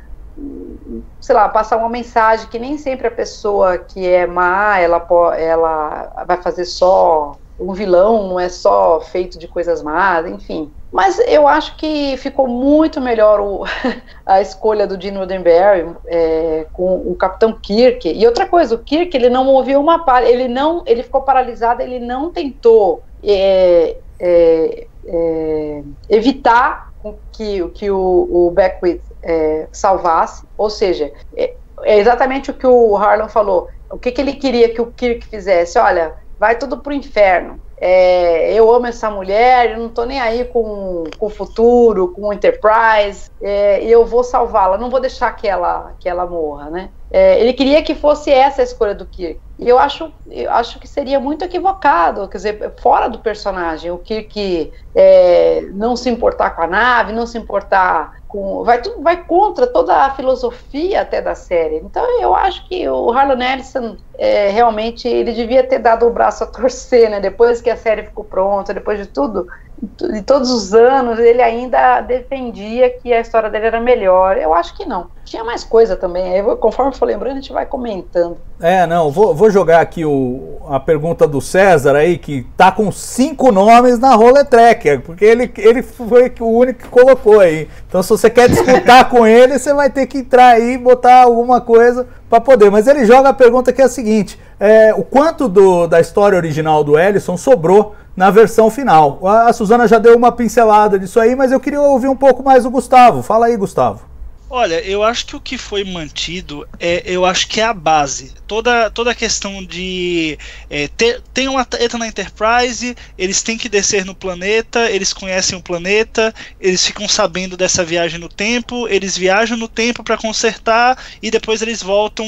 sei lá, passar uma mensagem que nem sempre a pessoa que é má, ela, ela vai fazer só um vilão, não é só feito de coisas más, enfim. Mas eu acho que ficou muito melhor o, a escolha do Gene Roddenberry é, com o Capitão Kirk. E outra coisa, o Kirk ele não moveu uma palha, ele não, ele ficou paralisado, ele não tentou é, é, é evitar que, que o, o Beckwith é, salvasse. Ou seja, é, é, exatamente o que o Harlan falou. O que, que ele queria que o Kirk fizesse? Olha, vai tudo pro inferno é, eu amo essa mulher, eu não tô nem aí com, com o futuro, com o Enterprise, é, eu vou salvá-la, não vou deixar que ela, que ela morra, né? É, ele queria que fosse essa a escolha do Kirk. E eu acho, eu acho que seria muito equivocado, quer dizer, fora do personagem, o Kirk é, não se importar com a nave, não se importar com. Vai, vai contra toda a filosofia até da série. Então eu acho que o Harlan Ellison é, realmente ele devia ter dado o braço a torcer, né? Depois que a série ficou pronta, depois de tudo, de todos os anos, ele ainda defendia que a história dele era melhor. Eu acho que não. Tinha mais coisa também. Aí, conforme for lembrando, a gente vai comentando. É, não, vou, vou jogar aqui o, a pergunta do César aí, que tá com cinco nomes na Roletrack, porque ele, ele foi o único que colocou aí. Então, se você quer disputar com ele, você vai ter que entrar aí e botar alguma coisa para poder. Mas ele joga a pergunta que é a seguinte: é, o quanto do, da história original do Ellison sobrou na versão final. A, Suzana já deu uma pincelada disso aí, mas eu queria ouvir um pouco mais o Gustavo. Fala aí, Gustavo. Olha, eu acho que o que foi mantido é, eu acho que é a base. Toda, toda a questão de é, ter, tem uma treta na Enterprise, eles têm que descer no planeta, eles conhecem o planeta, eles ficam sabendo dessa viagem no tempo, eles viajam no tempo para consertar e depois eles voltam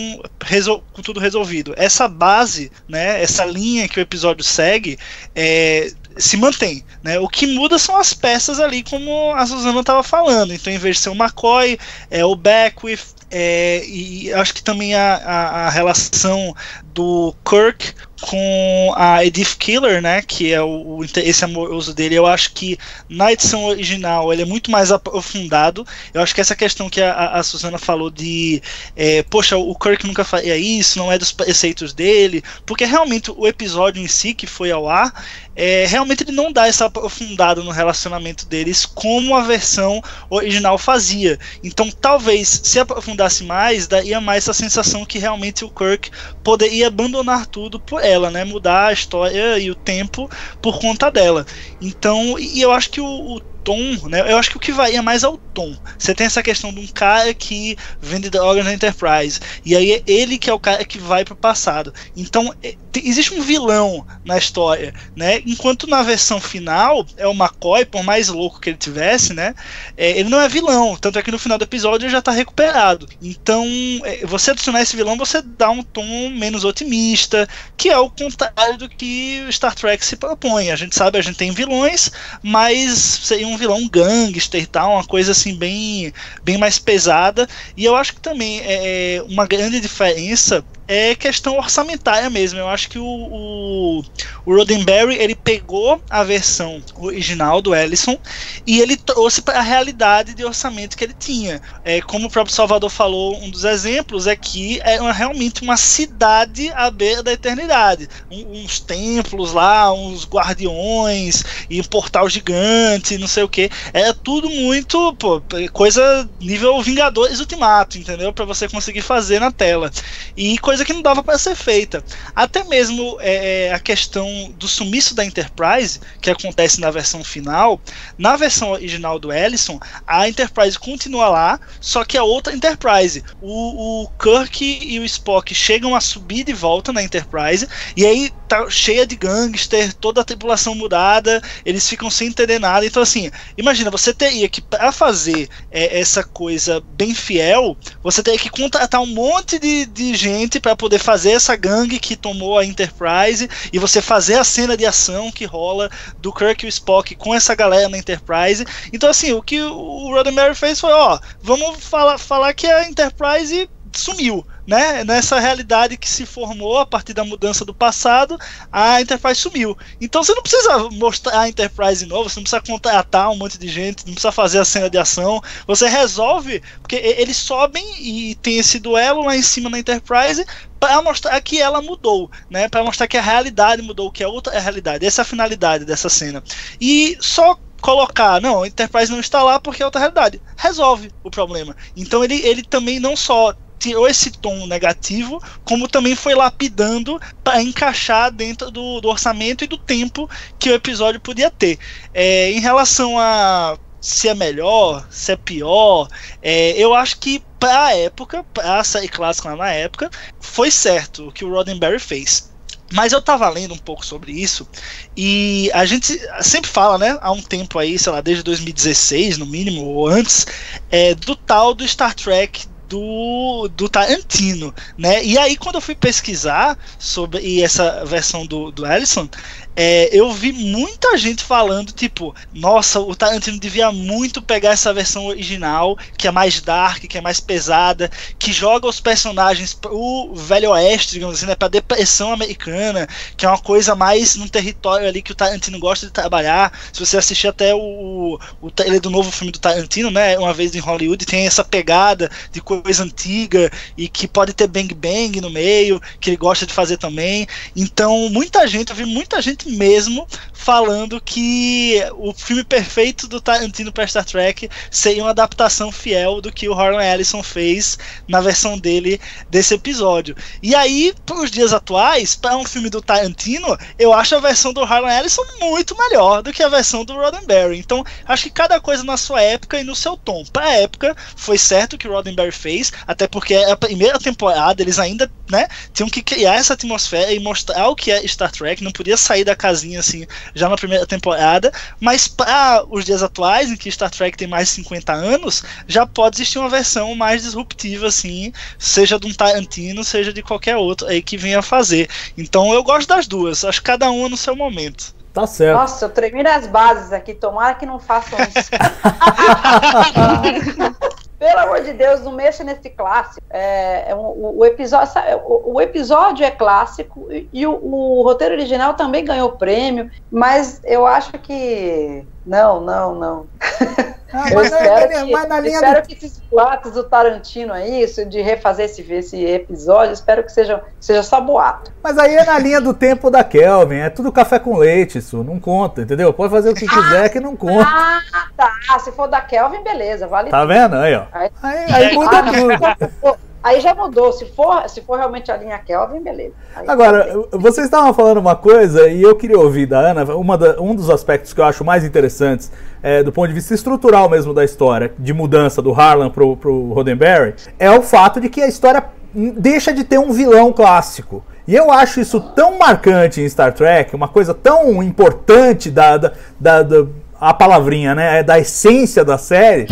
com tudo resolvido. Essa base, né, essa linha que o episódio segue, é, se mantém. Né? O que muda são as peças ali, como a Suzana estava falando. Então, em vez de ser o McCoy, é o Beckwith, é, e acho que também a, a, a relação do Kirk com a Edith Killer, né, que é o, o, esse amoroso dele, eu acho que na edição original ele é muito mais aprofundado. Eu acho que essa questão que a, a Susana falou de, é, poxa, o Kirk nunca faria isso, não é dos preceitos dele, porque realmente o episódio em si que foi ao ar, é, realmente ele não dá essa aprofundada no relacionamento deles como a versão original fazia. Então talvez se aprofundasse mais, daria mais essa sensação que realmente o Kirk poderia abandonar tudo por ela, né? Mudar a história e o tempo por conta dela. Então, e eu acho que o, o tom, né? Eu acho que o que varia mais é o tom. Você tem essa questão de um cara que vende drogas na Enterprise. E aí é ele que é o cara que vai pro passado. Então, é, existe um vilão na história, né? Enquanto na versão final é o McCoy, por mais louco que ele tivesse, né? É, ele não é vilão. Tanto é que no final do episódio ele já tá recuperado. Então, é, você adicionar esse vilão, você dá um tom menos otimista, que é o contrário do que Star Trek se propõe. A gente sabe, a gente tem vilões, mas seria um vilão gangster e tal, uma coisa assim bem, bem mais pesada. E eu acho que também é, é uma grande diferença é questão orçamentária mesmo. Eu acho que o, o, o Roddenberry ele pegou a versão original do Ellison e ele trouxe para a realidade de orçamento que ele tinha. É, como o próprio Salvador falou, um dos exemplos é que é uma, realmente uma cidade à beira da eternidade. Um, uns templos lá, uns guardiões e um portal gigante, não sei o que. É tudo muito pô, coisa nível Vingadores Ultimato, entendeu? Para você conseguir fazer na tela. E coisa coisa que não dava para ser feita. Até mesmo é, é, a questão do sumiço da Enterprise, que acontece na versão final, na versão original do Ellison, a Enterprise continua lá, só que é outra Enterprise. O, o Kirk e o Spock chegam a subir de volta na Enterprise, e aí tá cheia de gangster, toda a tripulação mudada, eles ficam sem entender nada. Então, assim, imagina, você teria que, para fazer é, essa coisa bem fiel, você teria que contratar um monte de, de gente para poder fazer essa gangue que tomou a Enterprise e você fazer a cena de ação que rola do Kirk e o Spock com essa galera na Enterprise. Então, assim, o que o Roddenberry fez foi: ó, vamos falar, falar que a Enterprise sumiu né? Nessa realidade que se formou a partir da mudança do passado, a Enterprise sumiu. Então você não precisa mostrar a Enterprise nova, você não precisa contratar um monte de gente, não precisa fazer a cena de ação. Você resolve, porque eles sobem e tem esse duelo lá em cima na Enterprise para mostrar que ela mudou, né? Para mostrar que a realidade mudou, que outra é a realidade. Essa é a finalidade dessa cena. E só colocar, não, a Enterprise não está lá porque é outra realidade. Resolve o problema. Então ele, ele também não só tirou esse tom negativo, como também foi lapidando para encaixar dentro do, do, orçamento e do tempo que o episódio podia ter. É, em relação a se é melhor, se é pior, é, eu acho que para a época, para a série clássica na época, foi certo o que o Roddenberry fez. Mas eu tava lendo um pouco sobre isso e a gente sempre fala, né, há um tempo aí, sei lá, desde 2016 no mínimo, ou antes, é, do tal do Star Trek do, do Tarantino, né? E aí quando eu fui pesquisar sobre essa versão do, do Ellison, é, eu vi muita gente falando, tipo, nossa, o Tarantino devia muito pegar essa versão original, que é mais dark, que é mais pesada, que joga os personagens pro velho oeste, digamos assim, né, pra depressão americana, que é uma coisa mais num território ali que o Tarantino gosta de trabalhar. Se você assistir até o, o trailer do novo filme do Tarantino, né, uma vez em Hollywood, tem essa pegada de coisa antiga e que pode ter bang bang no meio, que ele gosta de fazer também. Então, muita gente, eu vi muita gente mesmo falando que o filme perfeito do Tarantino para Star Trek seria uma adaptação fiel do que o Harlan Ellison fez na versão dele desse episódio. E aí, para os dias atuais, para um filme do Tarantino, eu acho a versão do Harlan Ellison muito melhor do que a versão do Roddenberry. Então, acho que cada coisa na sua época e no seu tom. Para a época, foi certo o que o Roddenberry fez, até porque é a primeira temporada, eles ainda né, tinham que criar essa atmosfera e mostrar o que é Star Trek, não podia sair da casinha assim já na primeira temporada, mas para os dias atuais, em que Star Trek tem mais de 50 anos, já pode existir uma versão mais disruptiva, assim, seja de um Tarantino, seja de qualquer outro aí que venha fazer. Então eu gosto das duas, acho cada uma no seu momento. Tá certo. Nossa, eu tremi nas bases aqui, tomara que não façam isso. Pelo amor de Deus, não mexa nesse clássico. É, é um, o, o, episódio, o, o, episódio é clássico e, e o, o, roteiro original também ganhou prêmio, mas eu acho que. Não, não, não. Ah, eu espero, que, mas na linha espero do... que esses platos do Tarantino aí, isso de refazer esse, esse episódio, espero que seja, seja só boato. Mas aí é na linha do tempo da Kelvin, é tudo café com leite, isso não conta, entendeu? Pode fazer o que quiser que não conta. Ah, tá. Se for da Kelvin, beleza, vale Tá tudo. vendo? Aí, ó. Aí, aí, aí muda tudo. Aí já mudou. Se for, se for realmente a linha Kelvin, beleza. Aí Agora, vocês estavam falando uma coisa e eu queria ouvir da Ana, da, um dos aspectos que eu acho mais interessantes é, do ponto de vista estrutural mesmo da história, de mudança do Harlan pro, pro Roddenberry, é o fato de que a história deixa de ter um vilão clássico. E eu acho isso tão marcante em Star Trek, uma coisa tão importante da, da, da, da a palavrinha, né? É da essência da série,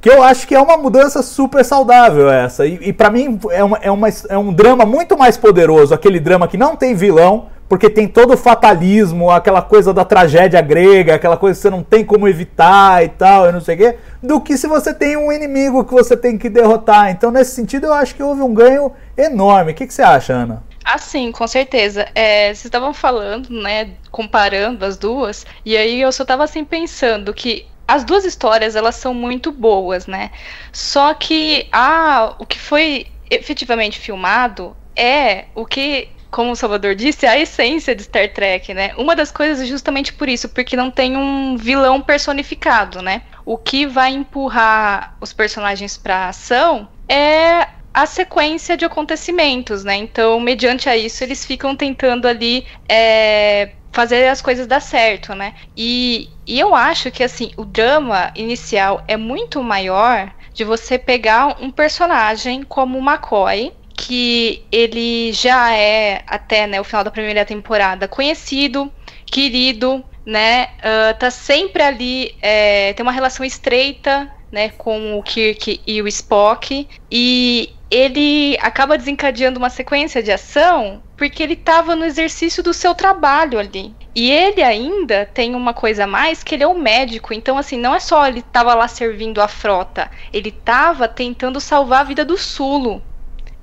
que eu acho que é uma mudança super saudável essa. E, e para mim é, uma, é, uma, é um drama muito mais poderoso, aquele drama que não tem vilão, porque tem todo o fatalismo, aquela coisa da tragédia grega, aquela coisa que você não tem como evitar e tal, e não sei o quê, do que se você tem um inimigo que você tem que derrotar. Então, nesse sentido, eu acho que houve um ganho enorme. O que, que você acha, Ana? Ah, sim, com certeza. É, vocês estavam falando, né, comparando as duas, e aí eu só estava assim pensando que as duas histórias elas são muito boas, né? Só que a, o que foi efetivamente filmado é o que, como o Salvador disse, é a essência de Star Trek, né? Uma das coisas é justamente por isso, porque não tem um vilão personificado, né? O que vai empurrar os personagens para ação é a sequência de acontecimentos, né? Então, mediante a isso, eles ficam tentando ali é, fazer as coisas dar certo, né? E, e eu acho que assim, o drama inicial é muito maior de você pegar um personagem como o McCoy, que ele já é, até né, o final da primeira temporada, conhecido, querido, né? Uh, tá sempre ali, é, tem uma relação estreita né, com o Kirk e o Spock, e ele acaba desencadeando uma sequência de ação porque ele estava no exercício do seu trabalho ali. E ele ainda tem uma coisa a mais que ele é um médico, então assim, não é só ele estava lá servindo a frota, ele estava tentando salvar a vida do Sulo.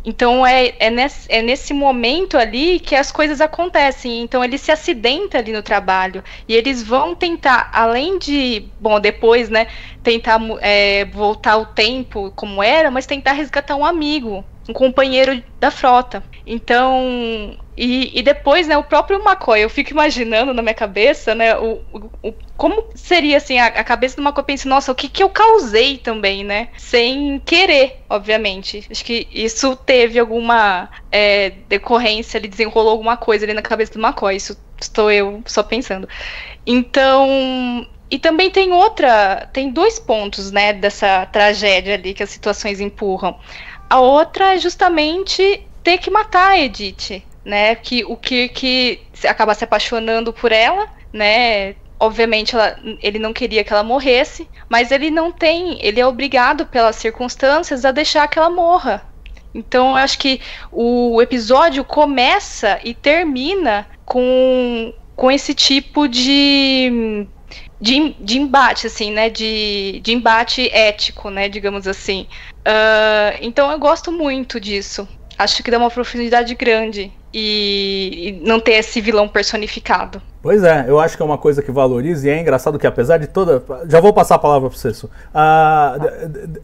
Então é, é, nesse, é nesse momento ali que as coisas acontecem. Então ele se acidenta ali no trabalho. E eles vão tentar, além de, bom, depois, né, tentar é, voltar o tempo como era, mas tentar resgatar um amigo, um companheiro da frota. Então, e, e, depois, né, o próprio McCoy, eu fico imaginando na minha cabeça, né, o, o, como seria, assim, a, a, cabeça do McCoy pensa, nossa, o que que eu causei também, né, sem querer, obviamente. Acho que isso teve alguma é, decorrência, ele desenrolou alguma coisa ali na cabeça do McCoy, isso estou eu só pensando. Então, e também tem outra, tem dois pontos, né, dessa tragédia ali que as situações empurram. A outra é justamente ter que matar a Edith, né? Que o Kirk acaba se apaixonando por ela, né? Obviamente ela, ele não queria que ela morresse, mas ele não tem, ele é obrigado pelas circunstâncias a deixar que ela morra. Então eu acho que o episódio começa e termina com, com esse tipo de, de, de embate, assim, né? De, de embate ético, né? Digamos assim. Uh, então eu gosto muito disso acho que dá uma profundidade grande e, não ter esse vilão personificado. Pois é, eu acho que é uma coisa que valoriza e é engraçado que apesar de toda. Já vou passar a palavra para Su. Ah,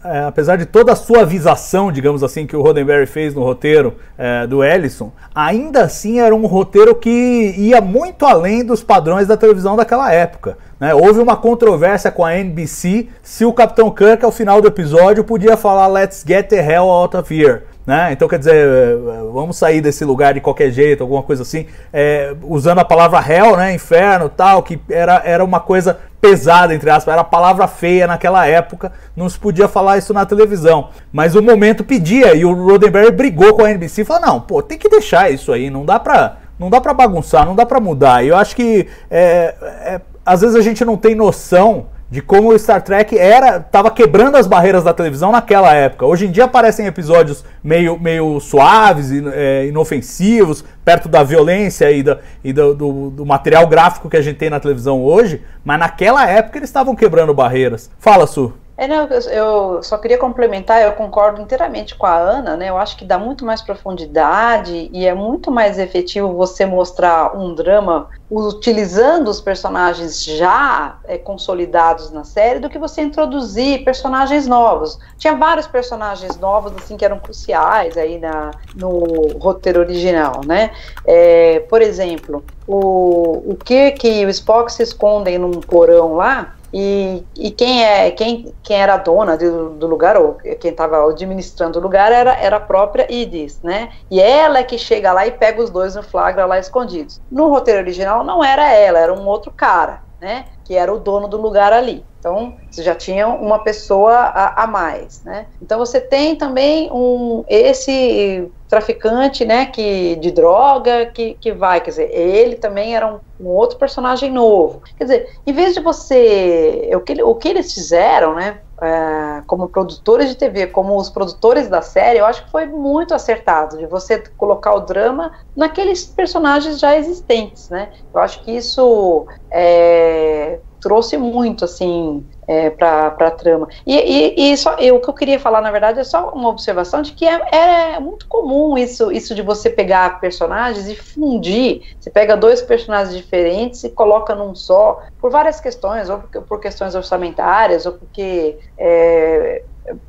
é, apesar de toda a suavização, digamos assim, que o Roddenberry fez no roteiro é, do Ellison, ainda assim era um roteiro que ia muito além dos padrões da televisão daquela época. Né? Houve uma controvérsia com a NBC se o Capitão Kirk, ao final do episódio, podia falar Let's get the hell out of here. Né? Então, quer dizer, é, vamos sair desse lugar de qualquer jeito, alguma coisa assim, é, usando a palavra hell, né? inferno tal, que era, era uma coisa pesada, entre aspas, era palavra feia naquela época, não se podia falar isso na televisão. Mas o momento pedia, e o Roddenberry brigou com a NBC e falou: não, pô, tem que deixar isso aí, não dá pra, não dá pra bagunçar, não dá pra mudar. E eu acho que é, é, às vezes a gente não tem noção de como o Star Trek era estava quebrando as barreiras da televisão naquela época. Hoje em dia aparecem episódios meio, meio suaves, é, inofensivos, perto da violência e, da, e do, do, do, material gráfico que a gente tem na televisão hoje, mas naquela época eles estavam quebrando barreiras. Fala, Su. É, não, eu só queria complementar, eu concordo inteiramente com a Ana, né? Eu acho que dá muito mais profundidade e é muito mais efetivo você mostrar um drama utilizando os personagens já é, consolidados na série do que você introduzir personagens novos. Tinha vários personagens novos assim que eram cruciais aí na, no roteiro original, né? É, por exemplo, o, o Kirk e o Spock se escondem num porão lá E, e quem é quem, quem era dona do, do lugar ou quem estava administrando o lugar era, era a própria Idis, né? E ela é que chega lá e pega os dois no flagra lá escondidos. No roteiro original não era ela, era um outro cara, né? Que era o dono do lugar ali. Então, você já tinha uma pessoa a, a, mais, né? Então, você tem também um esse traficante, né, que de droga que, que vai, quer dizer, ele também era um, um outro personagem novo. Quer dizer, em vez de você, o que, o que eles fizeram, né, é, como produtores de TV, como os produtores da série, eu acho que foi muito acertado de você colocar o drama naqueles personagens já existentes, né? Eu acho que isso é, trouxe muito, assim, é, para a trama. E, e, e só, eu, o que eu queria falar, na verdade, é só uma observação de que é, é, muito comum isso, isso de você pegar personagens e fundir. Você pega dois personagens diferentes e coloca num só, por várias questões, ou por, por questões orçamentárias, ou porque é,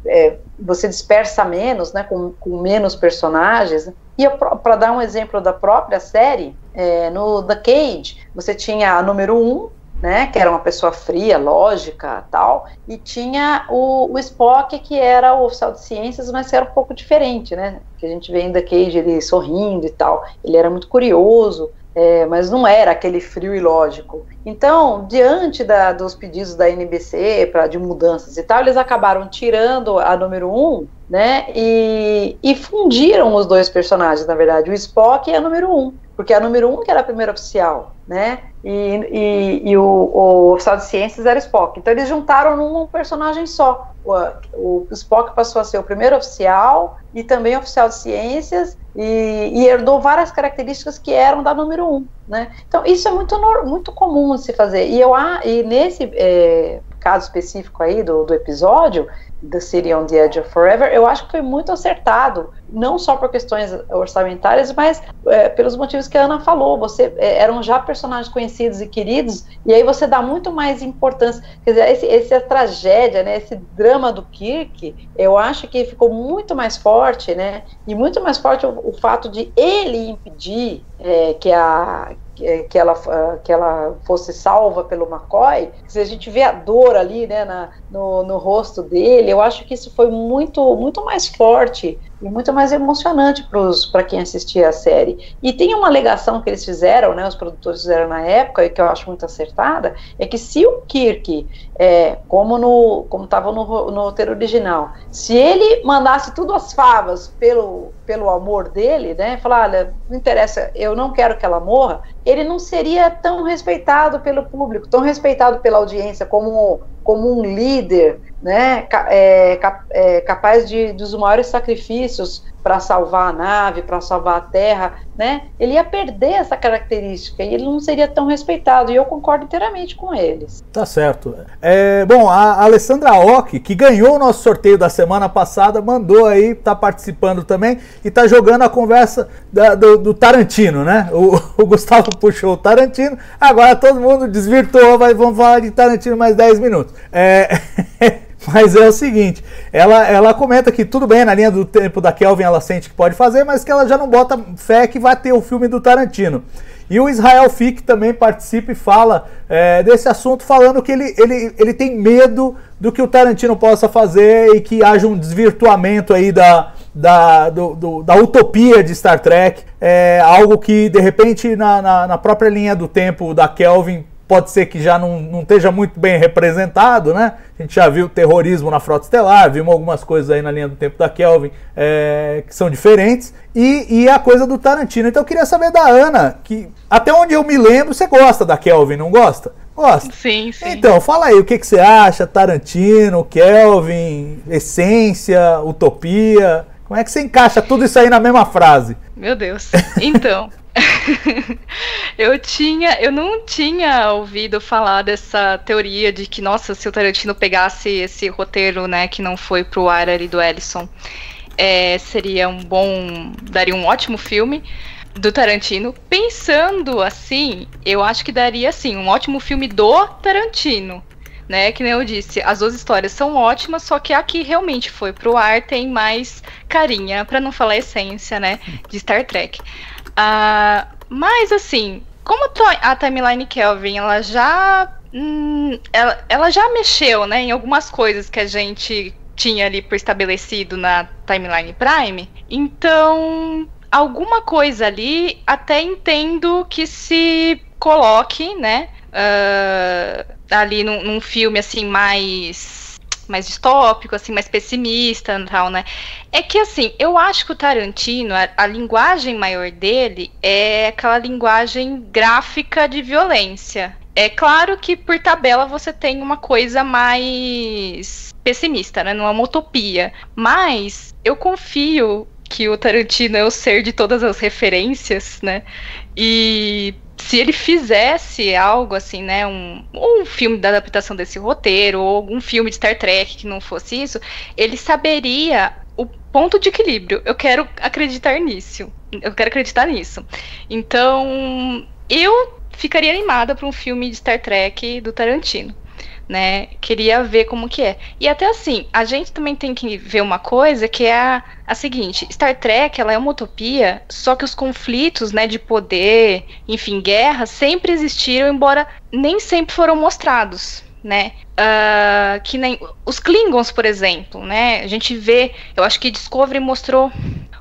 é, você dispersa menos, né, com, com menos personagens. E para dar um exemplo da própria série, é, no The Cage, você tinha a número 1, um, né, que era uma pessoa fria, lógica, tal, e tinha o, o Spock, que era o oficial de ciências, mas era um pouco diferente, né, que a gente vê ainda Cage ele sorrindo e tal, ele era muito curioso, é, mas não era aquele frio e lógico. Então, diante da, dos pedidos da NBC para de mudanças e tal, eles acabaram tirando a número um, né, e, e fundiram os dois personagens, na verdade, o Spock e a número um, porque a número um que era a primeira oficial, né, e, e, e o, o, oficial de ciências era Spock. Então eles juntaram num personagem só. O, o, Spock passou a ser o primeiro oficial e também oficial de ciências e, e herdou várias características que eram da número um, né? Então isso é muito, muito comum de se fazer. E, eu, e nesse é, caso específico aí do, do episódio, The City on the Edge of Forever, eu acho que foi muito acertado, não só por questões orçamentárias, mas é, pelos motivos que a Ana falou. Você é, eram já personagens conhecidos e queridos, e aí você dá muito mais importância. Quer dizer, esse, essa tragédia, né, esse drama do Kirk, eu acho que ficou muito mais forte, né? E muito mais forte o, o fato de ele impedir é, que a que ela, que ela fosse salva pelo McCoy, se a gente vê a dor ali, né, na, no, no rosto dele, eu acho que isso foi muito, muito mais forte e muito mais emocionante para quem assistia a série. E tem uma alegação que eles fizeram, né, os produtores fizeram na época, e que eu acho muito acertada, é que se o Kirk, é, como no como estava no, no roteiro original, se ele mandasse tudo às favas pelo, pelo amor dele, né, falar, olha, não interessa, eu não quero que ela morra, ele não seria tão respeitado pelo público, tão respeitado pela audiência como como um líder, né, é, é, capaz de dos maiores sacrifícios para salvar a nave, para salvar a Terra, né? Ele ia perder essa característica e ele não seria tão respeitado. E eu concordo inteiramente com eles. Tá certo. É, bom, a Alessandra Ock, que ganhou o nosso sorteio da semana passada, mandou aí, tá participando também e tá jogando a conversa da, do, do, Tarantino, né? O, o, Gustavo puxou o Tarantino, agora todo mundo desvirtuou, vai, vamos falar de Tarantino mais 10 minutos. É. Mas é o seguinte, ela, ela comenta que tudo bem, na linha do tempo da Kelvin ela sente que pode fazer, mas que ela já não bota fé que vai ter o filme do Tarantino. E o Israel Fick também participa e fala é, desse assunto, falando que ele, ele, ele tem medo do que o Tarantino possa fazer e que haja um desvirtuamento aí da, da, do, do, da utopia de Star Trek. É algo que, de repente, na, na, na própria linha do tempo da Kelvin pode ser que já não, não esteja muito bem representado, né? A gente já viu terrorismo na Frota Estelar, vimos algumas coisas aí na linha do tempo da Kelvin é, que são diferentes, e, e a coisa do Tarantino. Então eu queria saber da Ana, que até onde eu me lembro, você gosta da Kelvin, não gosta? Gosta? Sim, sim. Então, fala aí, o que, que você acha? Tarantino, Kelvin, essência, utopia? Como é que você encaixa tudo isso aí na mesma frase? Meu Deus. Então. eu tinha, eu não tinha ouvido falar dessa teoria de que, nossa, se o Tarantino pegasse esse roteiro, né, que não foi pro ar ali do Ellison, é, seria um bom, daria um ótimo filme do Tarantino. Pensando assim, eu acho que daria assim um ótimo filme do Tarantino. Né, que nem eu disse, as duas histórias são ótimas, só que a que realmente foi pro ar tem mais carinha, para não falar essência, né, de Star Trek. Uh, mas assim, como a timeline Kelvin ela já hum, ela, ela já mexeu, né, em algumas coisas que a gente tinha ali por estabelecido na Timeline Prime. Então, alguma coisa ali até entendo que se coloque, né? Uh, ali num, num, filme assim mais mais distópico, assim, mais pessimista e tal, né? É que assim, eu acho que o Tarantino, a, a, linguagem maior dele é aquela linguagem gráfica de violência. É claro que por tabela você tem uma coisa mais pessimista, né? Não é uma utopia. Mas eu confio que o Tarantino é o ser de todas as referências, né? E se ele fizesse algo assim, né, um, um filme da adaptação desse roteiro, ou algum filme de Star Trek que não fosse isso, ele saberia o ponto de equilíbrio. Eu quero acreditar nisso. Eu quero acreditar nisso. Então, eu ficaria animada para um filme de Star Trek do Tarantino. Né? Queria ver como que é. E até assim, a gente também tem que ver uma coisa que é a, a seguinte, Star Trek, ela é uma utopia, só que os conflitos, né, de poder, enfim, guerra, sempre existiram, embora nem sempre foram mostrados, né? Uh, que nem os Klingons, por exemplo, né? A gente vê, eu acho que Discovery mostrou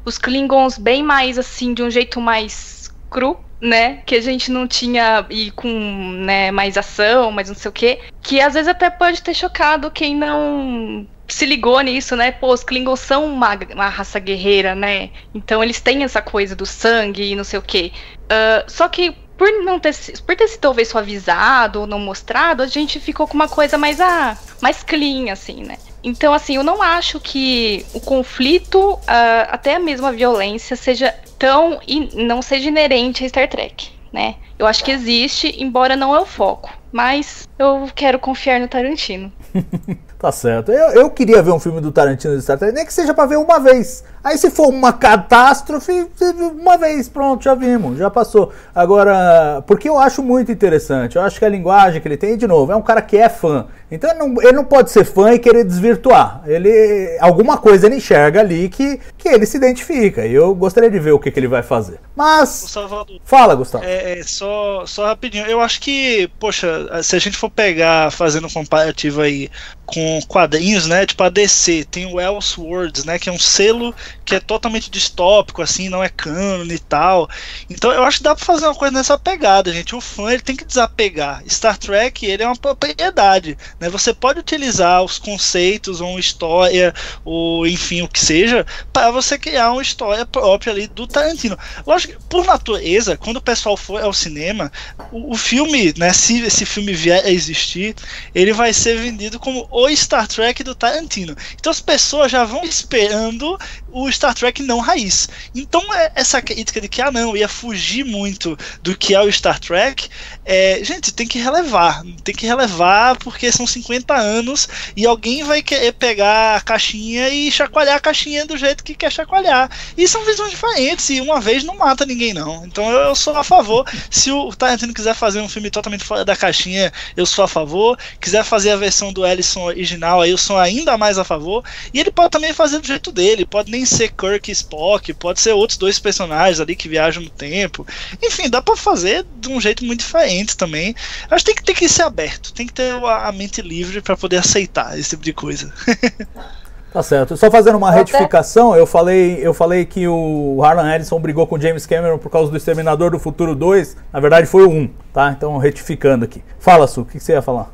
os Klingons bem mais assim, de um jeito mais cru, né? Que a gente não tinha e com né, mais ação, mais não sei o quê. Que às vezes até pode ter chocado quem não se ligou nisso, né? Pô, os Klingons são uma, uma raça guerreira, né? Então eles têm essa coisa do sangue e não sei o quê. Uh, só que por não ter, por ter sido talvez suavizado ou não mostrado, a gente ficou com uma coisa mais ah, mais clean, assim, né? Então, assim, eu não acho que o conflito, uh, até mesmo a violência, seja tão. não seja inerente a Star Trek, né? Eu acho que existe, embora não é o foco. Mas eu quero confiar no Tarantino. tá certo. Eu, eu queria ver um filme do Tarantino de Star Trek, nem que seja para ver uma vez. Aí se for uma catástrofe, uma vez, pronto, já vimos, já passou. Agora, porque eu acho muito interessante, eu acho que a linguagem que ele tem, de novo, é um cara que é fã. Então ele não, ele não pode ser fã e querer desvirtuar. Ele alguma coisa ele enxerga ali que, que ele se identifica. E eu gostaria de ver o que, que ele vai fazer. Mas. Salvador, fala, Gustavo. É, é, só, só rapidinho. Eu acho que, poxa, se a gente for pegar, fazendo um comparativo aí com quadrinhos, né? Tipo a DC, tem o Elseworlds, né? Que é um selo que é totalmente distópico, assim, não é cânone e tal. Então eu acho que dá pra fazer uma coisa nessa pegada, gente. O fã ele tem que desapegar. Star Trek, ele é uma propriedade, né? Você pode utilizar os conceitos ou uma história, ou enfim, o que seja, para você criar uma história própria ali do Tarantino. Lógico, por natureza, quando o pessoal for ao cinema, o, o filme, né? Se esse filme vier a existir, ele vai ser vendido como o Star Trek do Tarantino. Então as pessoas já vão esperando o Star Trek não raiz. Então é, essa crítica de que ah não, ia fugir muito do que é o Star Trek, é, gente, tem que relevar, tem que relevar porque são 50 anos e alguém vai querer pegar a caixinha e chacoalhar a caixinha do jeito que quer chacoalhar. E são visões diferentes e uma vez não mata ninguém não. Então eu, eu sou a favor. Se o Tarantino quiser fazer um filme totalmente fora da caixinha, eu sou a favor. Quiser fazer a versão do Ellison original, aí eu sou ainda mais a favor. E ele pode também fazer do jeito dele, pode nem ser Kirk e Spock, pode ser outros dois personagens ali que viajam no tempo. Enfim, dá para fazer de um jeito muito diferente também. Acho que tem que, tem que ser aberto, tem que ter a, a mente livre para poder aceitar esse tipo de coisa. Tá certo. Só fazendo uma retificação, eu falei, eu falei que o Harlan Ellison brigou com James Cameron por causa do Exterminador do Futuro 2. Na verdade foi o 1, tá? Então retificando aqui. Fala, Su, o que, que você ia falar?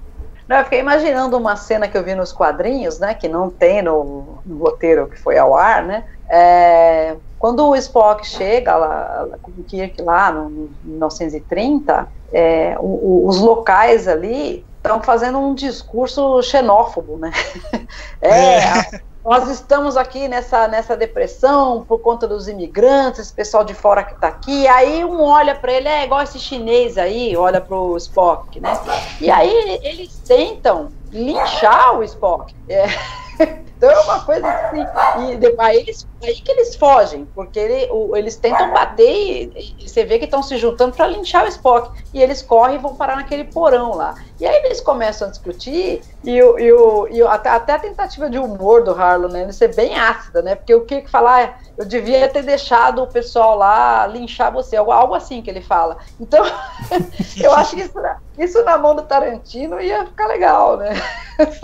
Não, eu fiquei imaginando uma cena que eu vi nos quadrinhos, né? Que não tem no, no roteiro que foi ao ar, né? É, quando o Spock chega lá, com o Kirk lá no, 1930, é, o, o, os locais ali estão fazendo um discurso xenófobo, né? É, é, nós estamos aqui nessa, nessa depressão por conta dos imigrantes, esse pessoal de fora que está aqui. Aí um olha para ele, é igual esse chinês aí, olha para o Spock, né? E aí eles tentam linchar o Spock. É. então é uma coisa assim. E depois, eles, aí que eles fogem, porque ele, o, eles tentam bater e, e você vê que estão se juntando para linchar o Spock. E eles correm e vão parar naquele porão lá. E aí eles começam a discutir, e, o, e, o, e até, até, a tentativa de humor do Harlan, né? Ser bem ácida, né? Porque o que falar é, eu devia ter deixado o pessoal lá linchar você, algo assim que ele fala. Então, eu acho que isso, isso na mão do Tarantino ia ficar legal, né?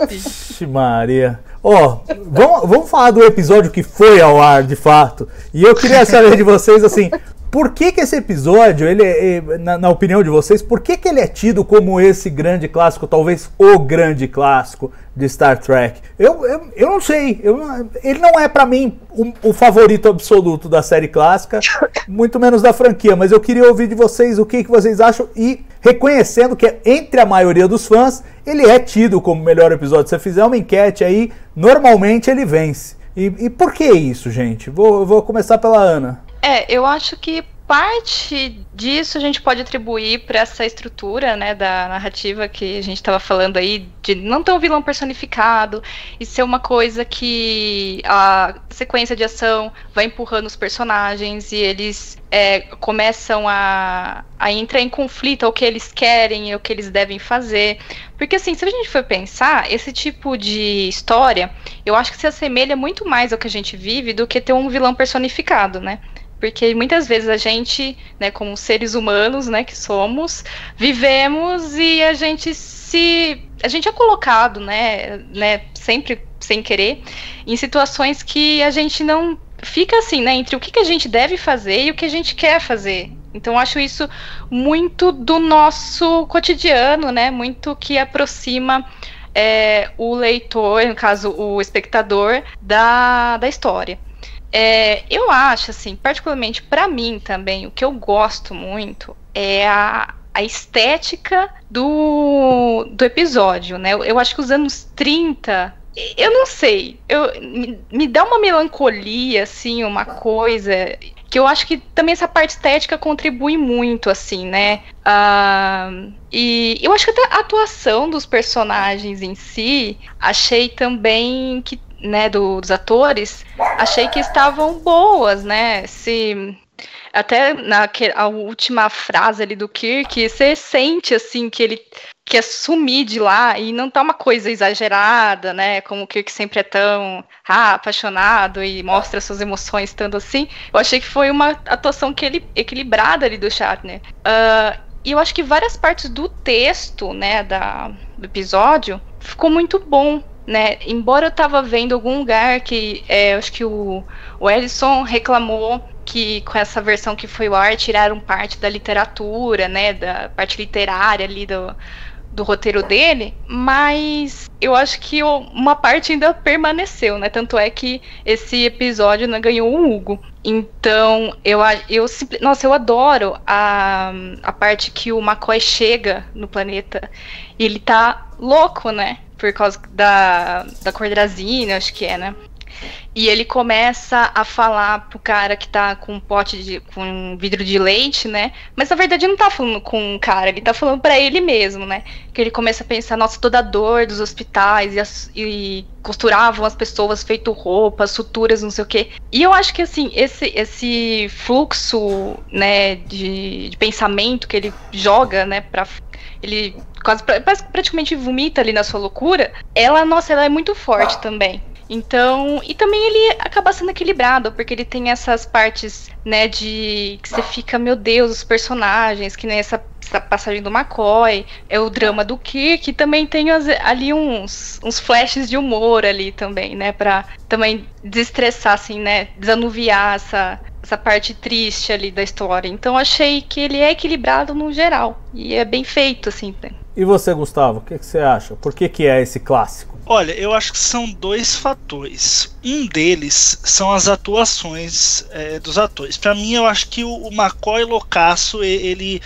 Vixe Maria. Ó, oh, vamos, vamos falar do episódio que foi ao ar, de fato. E eu queria saber de vocês, assim, por que, que esse episódio, ele, é, é, na, na, opinião de vocês, por que, que ele é tido como esse grande clássico, talvez o grande clássico de Star Trek? Eu, eu, eu não sei, eu, ele não é para mim o, favorito absoluto da série clássica, muito menos da franquia, mas eu queria ouvir de vocês o que, que vocês acham e reconhecendo que entre a maioria dos fãs, ele é tido como o melhor episódio. Se você fizer uma enquete aí, normalmente ele vence. E, e por que isso, gente? Vou, vou começar pela Ana. É, eu acho que parte disso a gente pode atribuir para essa estrutura, né, da narrativa que a gente estava falando aí, de não ter um vilão personificado e ser uma coisa que a sequência de ação vai empurrando os personagens e eles é, começam a, a entrar em conflito ao que eles querem e o que eles devem fazer. Porque, assim, se a gente for pensar, esse tipo de história, eu acho que se assemelha muito mais ao que a gente vive do que ter um vilão personificado, né? Porque muitas vezes a gente, né, como seres humanos, né, que somos, vivemos e a gente se a gente é colocado, né, né, sempre sem querer, em situações que a gente não fica assim, né, entre o que, que a gente deve fazer e o que a gente quer fazer. Então acho isso muito do nosso cotidiano, né, muito que aproxima é, o leitor, no caso o espectador, da, da história. É, eu acho, assim, particularmente para mim também, o que eu gosto muito é a, a estética do, do episódio, né? Eu, eu acho que os anos 30 eu não sei, eu, me, dá uma melancolia, assim, uma coisa que eu acho que também essa parte estética contribui muito, assim, né? Uh, e eu acho que até a atuação dos personagens em si, achei também que né, do, dos atores, achei que estavam boas, né? Se até na a última frase ali do Kirk, você sente assim que ele quer sumir de lá e não tá uma coisa exagerada, né? Como o Kirk sempre é tão ah, apaixonado e mostra suas emoções estando assim. Eu achei que foi uma atuação que ele, equilibrada ali do Shatner. Uh, e eu acho que várias partes do texto, né, da, do episódio ficou muito bom né? Embora eu tava vendo algum lugar que é, acho que o, o Ellison reclamou que com essa versão que foi o ar tiraram parte da literatura, né? Da parte literária ali do, do roteiro dele, mas eu acho que uma parte ainda permaneceu, né? Tanto é que esse episódio não ganhou um Hugo. Então, eu, eu nossa, eu adoro a, a parte que o McCoy chega no planeta e ele tá louco, né? Por causa da, da cordrazina, acho que é, né? E ele começa a falar pro cara que tá com um pote de. com um vidro de leite, né? Mas na verdade não tá falando com um cara, ele tá falando para ele mesmo, né? Que ele começa a pensar, nossa, toda a dor dos hospitais e, as, e costuravam as pessoas feito roupas, suturas, não sei o quê. E eu acho que assim, esse, esse fluxo, né, de, de pensamento que ele joga, né, pra. Ele quase praticamente vomita ali na sua loucura, ela, nossa, ela é muito forte também. Então, e também ele acaba sendo equilibrado, porque ele tem essas partes, né, de que você fica, meu Deus, os personagens, que nem essa, essa passagem do McCoy, é o drama do Kirk, e também tem as, ali uns, uns flashes de humor ali também, né, pra também desestressar, assim, né, desanuviar essa, essa parte triste ali da história. Então, achei que ele é equilibrado no geral, e é bem feito, assim, né. E você, Gustavo, o que, que, você acha? Por que, que é esse clássico? Olha, eu acho que são dois fatores. Um deles são as atuações é, dos atores. Para mim, eu acho que o, o McCoy Loucaço, ele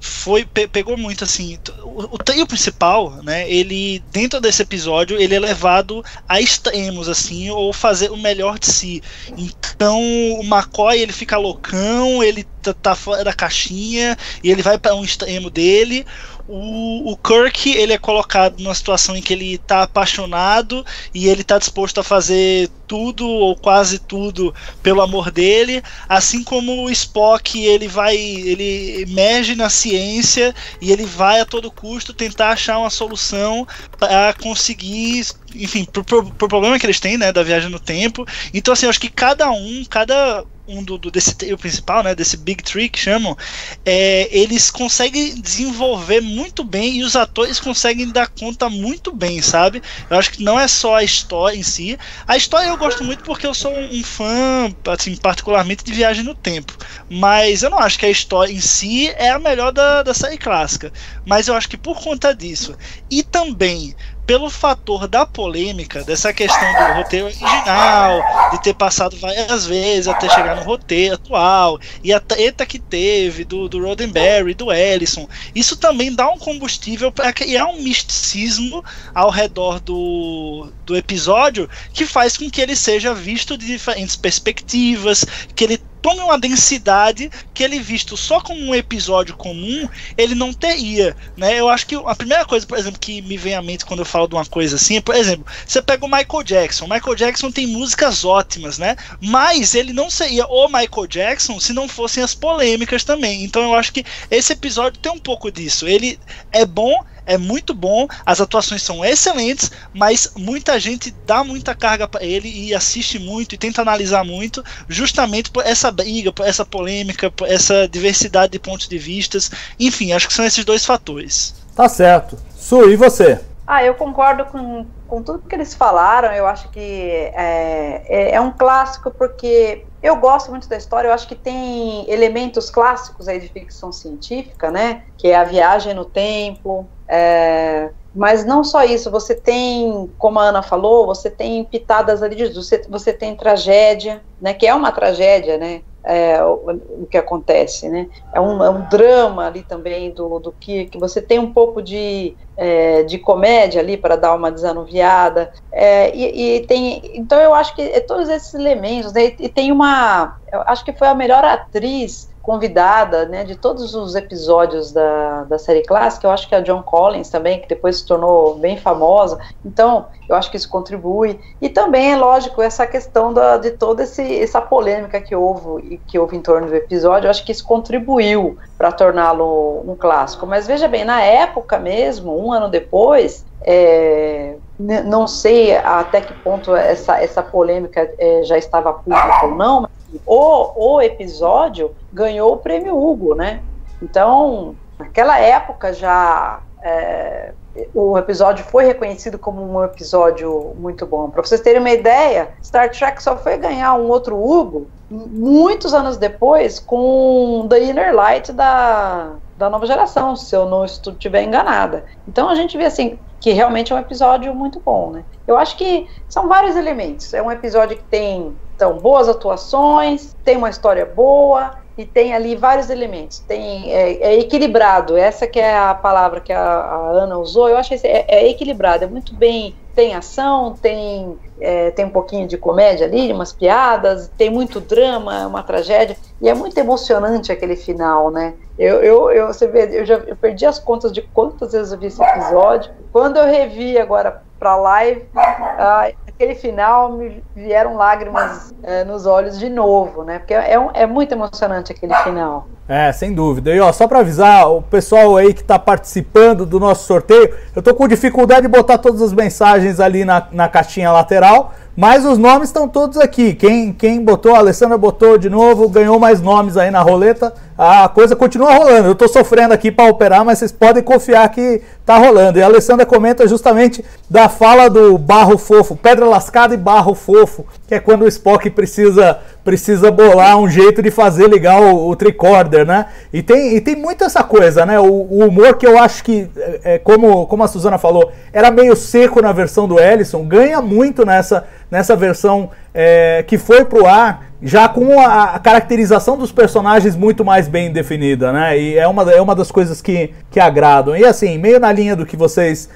foi pe pegou muito assim o, o trio principal né ele dentro desse episódio ele é levado a extremos assim ou fazer o melhor de si então o McCoy ele fica loucão ele tá, tá fora da caixinha e ele vai para um extremo dele o, o Kirk ele é colocado numa situação em que ele tá apaixonado e ele tá disposto a fazer tudo ou quase tudo pelo amor dele, assim como o Spock ele vai, ele emerge na ciência e ele vai a todo custo tentar achar uma solução para conseguir, enfim, pro, pro, pro problema que eles têm, né, da viagem no tempo. Então assim, eu acho que cada um, cada um do, do, desse trio principal, né, desse Big Tree que chamam, é, eles conseguem desenvolver muito bem e os atores conseguem dar conta muito bem, sabe? Eu acho que não é só a história em si. A história eu gosto muito porque eu sou um fã, assim, particularmente de Viagem no Tempo. Mas eu não acho que a história em si é a melhor da, da série clássica. Mas eu acho que por conta disso e também pelo fator da polêmica, dessa questão do roteiro original, de ter passado várias vezes até chegar no roteiro atual, e a treta que teve do, do Roddenberry, do Ellison, isso também dá um combustível para criar um misticismo ao redor do, do episódio que faz com que ele seja visto de diferentes perspectivas, que ele tome uma densidade que ele visto só como um episódio comum, ele não teria, né? Eu acho que a primeira coisa, por exemplo, que me vem à mente quando eu falo de uma coisa assim, é, por exemplo, você pega o Michael Jackson. O Michael Jackson tem músicas ótimas, né? Mas ele não seria o Michael Jackson se não fossem as polêmicas também. Então eu acho que esse episódio tem um pouco disso. Ele é bom, é muito bom, as atuações são excelentes, mas muita gente dá muita carga para ele e assiste muito e tenta analisar muito, justamente por essa briga, por essa polêmica, por essa diversidade de pontos de vistas. Enfim, acho que são esses dois fatores. Tá certo. Su, e você? Ah, eu concordo com, com tudo que eles falaram. Eu acho que é, é, é, um clássico porque eu gosto muito da história. Eu acho que tem elementos clássicos aí de ficção científica, né? Que é a viagem no tempo. É, mas não só isso, você tem, como a Ana falou, você tem pitadas ali de você, você tem tragédia, né? Que é uma tragédia, né? é, o, o, que acontece, né? É um, é um drama ali também do, do que, que você tem um pouco de, é, de comédia ali para dar uma desanuviada, é, e, e, tem, então eu acho que é todos esses elementos, né? e, tem uma, eu acho que foi a melhor atriz convidada, né, de todos os episódios da, da série clássica, eu acho que a John Collins também, que depois se tornou bem famosa, então eu acho que isso contribui, e também é lógico essa questão da, de toda esse, essa polêmica que houve, que houve em torno do episódio, eu acho que isso contribuiu para torná-lo um clássico, mas veja bem, na época mesmo, um ano depois, é, não sei até que ponto essa, essa polêmica é, já estava pública ou não, mas o, o episódio ganhou o prêmio Hugo, né? Então, naquela época já é, o episódio foi reconhecido como um episódio muito bom. Para vocês terem uma ideia, Star Trek só foi ganhar um outro Hugo muitos anos depois com The Inner Light da, da nova geração, se eu não estiver enganada. Então a gente vê assim que realmente é um episódio muito bom, né? Eu acho que são vários elementos. É um episódio que tem então, boas atuações, tem uma história boa e tem ali vários elementos. Tem é, é equilibrado. Essa que é a palavra que a, a Ana usou. Eu acho que é, é, equilibrado. É muito bem. Tem ação, tem é, tem um pouquinho de comédia ali, umas piadas, tem muito drama, uma tragédia e é muito emocionante aquele final, né? Eu, eu, eu você vê, eu já eu perdi as contas de quantas vezes eu vi esse episódio. Quando eu revi agora para live, ah, aquele final me vieram lágrimas é, nos olhos de novo, né? Porque é, um, é muito emocionante aquele final. É, sem dúvida. E ó, só para avisar o pessoal aí que está participando do nosso sorteio, eu tô com dificuldade de botar todas as mensagens ali na, na caixinha lateral, mas os nomes estão todos aqui. Quem, quem botou, a Alessandra botou de novo, ganhou mais nomes aí na roleta. A coisa continua rolando. Eu estou sofrendo aqui para operar, mas vocês podem confiar que tá rolando. E a Alessandra comenta justamente da fala do barro fofo, pedra lascada e barro fofo, que é quando o Spock precisa precisa bolar um jeito de fazer ligar o, o tricorder, né? E tem, e tem muito essa coisa, né? O, o humor que eu acho que, é, é, como, como a Suzana falou, era meio seco na versão do Ellison, ganha muito nessa, nessa versão é, que foi pro ar já com a, a, caracterização dos personagens muito mais bem definida, né? E é uma, é uma das coisas que, que agradam. E assim, meio na linha do que vocês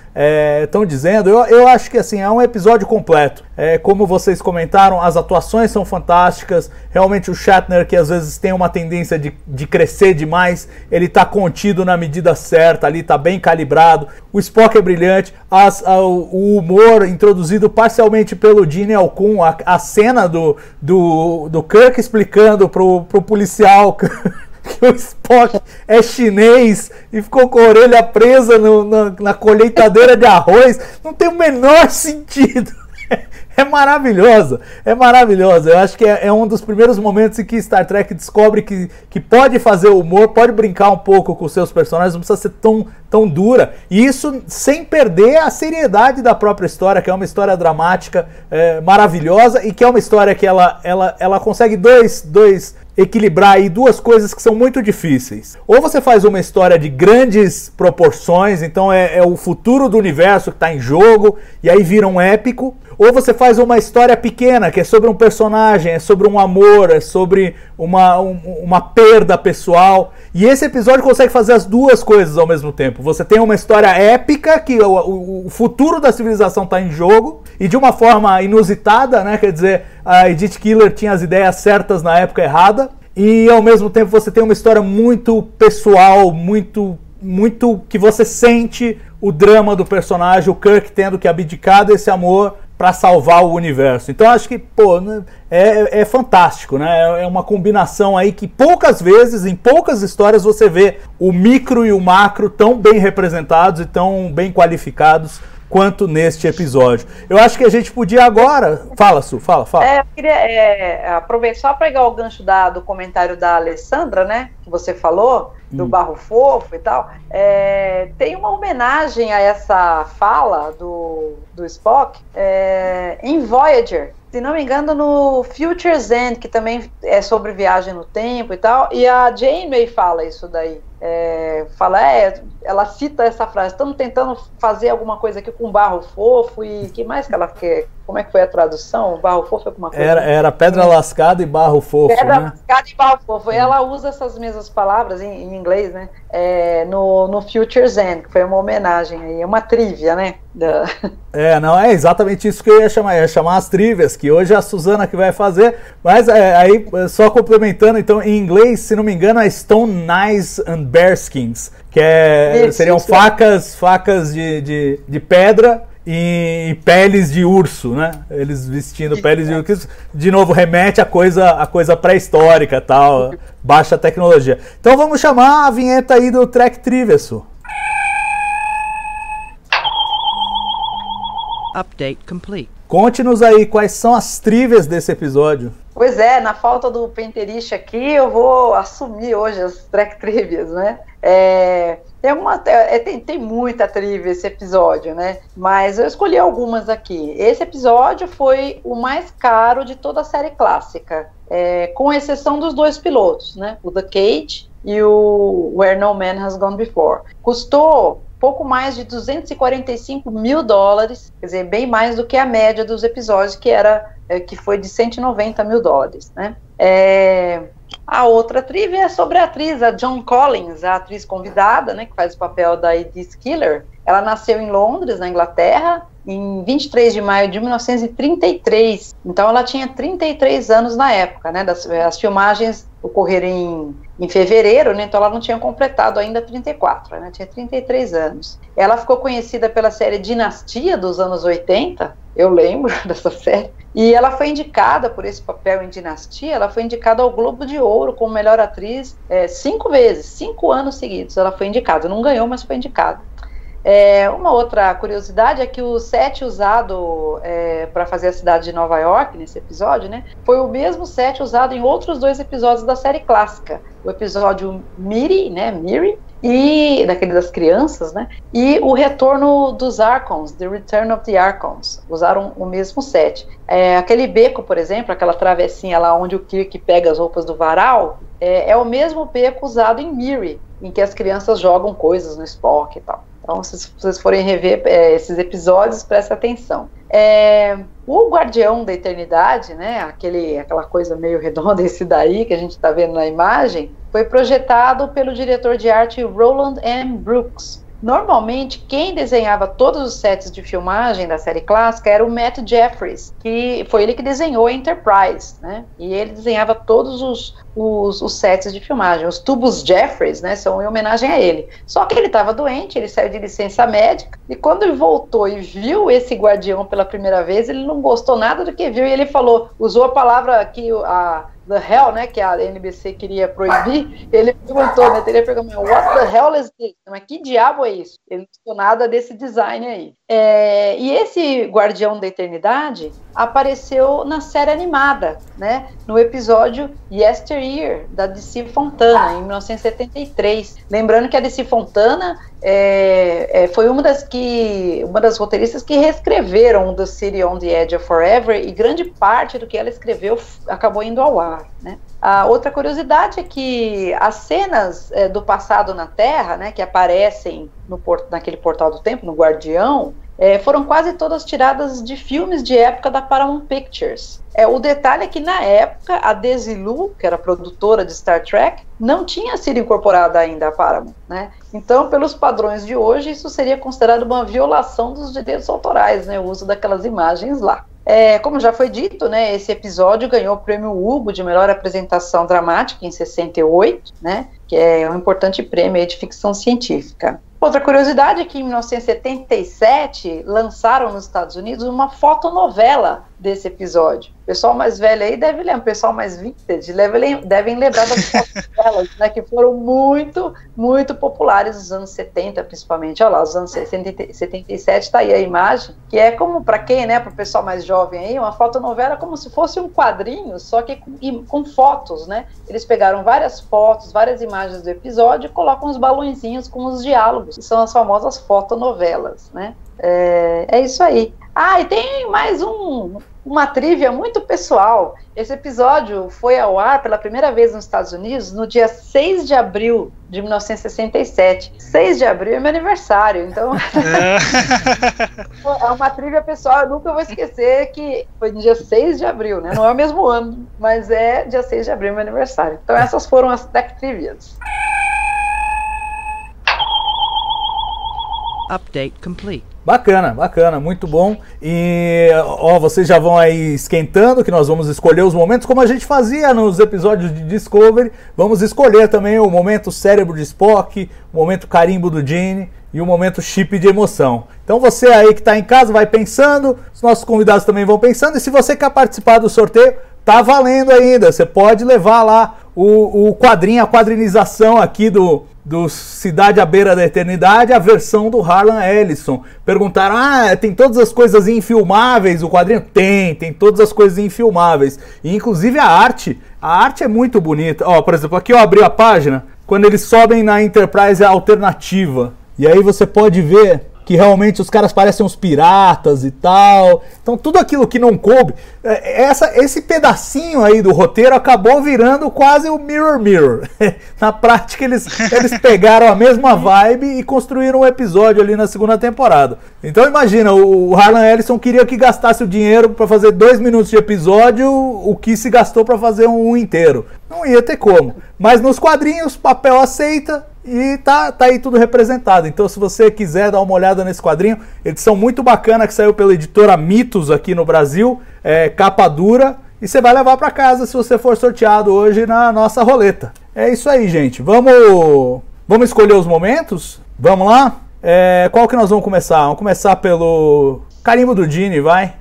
estão é, dizendo, eu, eu acho que assim, é um episódio completo. É, como vocês comentaram, as atuações são fantásticas. Realmente o Shatner, que às vezes tem uma tendência de, de crescer demais, ele está contido na medida certa ali, está bem calibrado. O Spock é brilhante. As, a, o humor introduzido parcialmente pelo Gene Alcun, a, a cena do, do, do Kirk explicando pro, pro policial que o Spock é chinês e ficou com a orelha presa no, na, na colheitadeira de arroz, não tem o menor sentido. É maravilhosa, é maravilhosa. Eu acho que é, é, um dos primeiros momentos em que Star Trek descobre que, que pode fazer humor, pode brincar um pouco com seus personagens, não precisa ser tão, tão dura. E isso sem perder a seriedade da própria história, que é uma história dramática, é, maravilhosa e que é uma história que ela, ela, ela consegue dois, dois equilibrar aí duas coisas que são muito difíceis. Ou você faz uma história de grandes proporções, então é, é o futuro do universo que está em jogo, e aí vira um épico. Ou você faz uma história pequena, que é sobre um personagem, é sobre um amor, é sobre uma, um, uma perda pessoal. E esse episódio consegue fazer as duas coisas ao mesmo tempo. Você tem uma história épica, que o, o, o futuro da civilização está em jogo, e de uma forma inusitada, né? Quer dizer, a Edith Killer tinha as ideias certas na época errada. E ao mesmo tempo você tem uma história muito pessoal, muito muito que você sente o drama do personagem, o Kirk tendo que abdicar desse amor para salvar o universo. Então acho que pô, né, é, é fantástico, né? É uma combinação aí que poucas vezes, em poucas histórias, você vê o micro e o macro tão bem representados e tão bem qualificados quanto neste episódio. Eu acho que a gente podia agora. Fala, Su, fala, fala. É, eu queria é, aproveitar só para pegar o gancho da, do comentário da Alessandra, né? Que você falou, do hum. barro fofo e tal. É, tem uma homenagem a essa fala do, do Spock é, em Voyager se não me engano, no Future's End, que também é sobre viagem no tempo e tal, e a Janeway fala isso daí. É, fala, é, ela cita essa frase, estamos tentando fazer alguma coisa aqui com barro fofo e que mais que ela quer? Como é que foi a tradução? Barro fofo é alguma coisa? Era, era pedra lascada e barro fofo. Pedra né? lascada e barro fofo. E ela usa essas mesmas palavras em, em inglês, né? É, no, no Future's End, que foi uma homenagem aí, uma trivia, né? Da... É, não, é exatamente isso que eu ia chamar, ia chamar as trivias, que hoje é a Suzana que vai fazer, mas é, aí, só complementando, então, em inglês, se não me engano, é Stone Knives and Bearskins, que é, isso, seriam isso. facas, facas de, de, de pedra e peles de urso, né? Eles vestindo peles de urso, de novo remete a coisa, a coisa pré-histórica, tal, baixa tecnologia. Então vamos chamar a vinheta aí do Trek Trivesso. Update complete. Conte-nos aí quais são as trivias desse episódio. Pois é, na falta do Penteriche aqui, eu vou assumir hoje as track trivias, né? É, tem, uma, é, tem, tem muita trivia esse episódio, né? Mas eu escolhi algumas aqui. Esse episódio foi o mais caro de toda a série clássica, é, com exceção dos dois pilotos, né? O The Cage e o Where No Man Has Gone Before. Custou pouco mais de 245 mil dólares, quer dizer, bem mais do que a média dos episódios, que era é, que foi de 190 mil dólares, né? É, a outra trivia é sobre a atriz, a John Collins, a atriz convidada, né, que faz o papel da Edith Killer. Ela nasceu em Londres, na Inglaterra, em 23 de maio de 1933. Então ela tinha 33 anos na época, né? Das, as filmagens ocorreram em, em fevereiro, né? Então ela não tinha completado ainda 34, né? Tinha 33 anos. Ela ficou conhecida pela série Dinastia dos anos 80, eu lembro dessa série. E ela foi indicada por esse papel em Dinastia, ela foi indicada ao Globo de Ouro como melhor atriz é, cinco vezes, cinco anos seguidos ela foi indicada. Não ganhou, mas foi indicada. É, uma outra curiosidade é que o set usado é, para fazer a cidade de Nova York nesse episódio, né, foi o mesmo set usado em outros dois episódios da série clássica. O episódio Miri, né, Miri, e daquele das crianças, né? E o retorno dos Archons, The Return of the Archons, usaram o mesmo set. É, aquele beco, por exemplo, aquela travessinha lá onde o Kirk pega as roupas do varal, é, é o mesmo beco usado em Miri, em que as crianças jogam coisas no Spock e tal. Então, se vocês forem rever é, esses episódios, preste atenção. É, o Guardião da Eternidade, né, aquele, aquela coisa meio redonda, esse daí que a gente está vendo na imagem, foi projetado pelo diretor de arte Roland M. Brooks. Normalmente, quem desenhava todos os sets de filmagem da série clássica era o Matt Jeffries, que foi ele que desenhou a Enterprise, né? E ele desenhava todos os, os, os sets de filmagem. Os tubos Jeffries, né, são em homenagem a ele. Só que ele estava doente, ele saiu de licença médica, e quando ele voltou e viu esse guardião pela primeira vez, ele não gostou nada do que viu, e ele falou, usou a palavra que a The Hell, né, que a NBC queria proibir, ele perguntou, né, teria perguntado, what the hell is this? Mas que diabo é isso? Ele não gostou nada desse design aí. É, e esse Guardião da Eternidade apareceu na série animada, né, no episódio Yesteryear, da DC Fontana, em 1973. Lembrando que a DC Fontana é, é, foi uma das, que, uma das roteiristas que reescreveram The City on the Edge of Forever, e grande parte do que ela escreveu acabou indo ao ar, né. A outra curiosidade é que as cenas é, do passado na Terra, né, que aparecem no port naquele portal do tempo, no Guardião, é, foram quase todas tiradas de filmes de época da Paramount Pictures. É, o detalhe é que na época a Desilu, que era produtora de Star Trek, não tinha sido incorporada ainda à Paramount, né? Então, pelos padrões de hoje, isso seria considerado uma violação dos direitos autorais, né? O uso daquelas imagens lá. É, como já foi dito, né, esse episódio ganhou o prêmio Hugo de melhor apresentação dramática em 68, né, que é um importante prêmio de ficção científica. Outra curiosidade é que em 1977 lançaram nos Estados Unidos uma fotonovela desse episódio. O pessoal mais velho aí deve lembrar, o pessoal mais vintage deve, devem lembrar das fotonovelas, né, que foram muito, muito populares nos anos 70, principalmente. Olha lá, os anos 70, 77 está aí a imagem, que é como para quem, né, para o pessoal mais jovem aí, uma fotonovela como se fosse um quadrinho, só que com, com fotos, né? Eles pegaram várias fotos, várias imagens do episódio e colocam os balõezinhos com os diálogos, que são as famosas fotonovelas, né? É, é isso aí. Ah, e tem mais um, uma trivia muito pessoal. Esse episódio foi ao ar pela primeira vez nos Estados Unidos no dia 6 de abril de 1967. 6 de abril é meu aniversário, então. é uma trivia pessoal, eu nunca vou esquecer que foi no dia 6 de abril, né? Não é o mesmo ano, mas é dia 6 de abril meu aniversário. Então essas foram as Tech Trivias. Update complete. Bacana, bacana, muito bom. E ó, vocês já vão aí esquentando que nós vamos escolher os momentos como a gente fazia nos episódios de Discovery. Vamos escolher também o momento cérebro de Spock, o momento carimbo do Gene e o momento chip de emoção. Então você aí que está em casa vai pensando, os nossos convidados também vão pensando. E se você quer participar do sorteio, tá valendo ainda. Você pode levar lá o, o quadrinho, a quadrinização aqui do, do Cidade à Beira da Eternidade, a versão do Harlan Ellison. Perguntaram: ah, tem todas as coisas infilmáveis o quadrinho? Tem, tem todas as coisas infilmáveis. E inclusive a arte. A arte é muito bonita. Ó, por exemplo, aqui eu abri a página, quando eles sobem na Enterprise alternativa. E aí você pode ver que realmente os caras parecem uns piratas e tal. Então tudo aquilo que não coube, é, essa, esse pedacinho aí do roteiro acabou virando quase o Mirror Mirror. na prática eles, eles pegaram a mesma vibe e construíram um episódio ali na segunda temporada. Então imagina, o Harlan Ellison queria que gastasse o dinheiro para fazer dois minutos de episódio, o que se gastou para fazer um inteiro. Não ia ter como. Mas nos quadrinhos, papel aceita, e tá, tá aí tudo representado. Então, se você quiser dar uma olhada nesse quadrinho, edição muito bacana que saiu pela editora Mitos aqui no Brasil, é, capa dura, e você vai levar para casa se você for sorteado hoje na nossa roleta. É isso aí, gente. Vamos, vamos escolher os momentos? Vamos lá? É, qual que nós vamos começar? Vamos começar pelo carimbo do Dini, vai.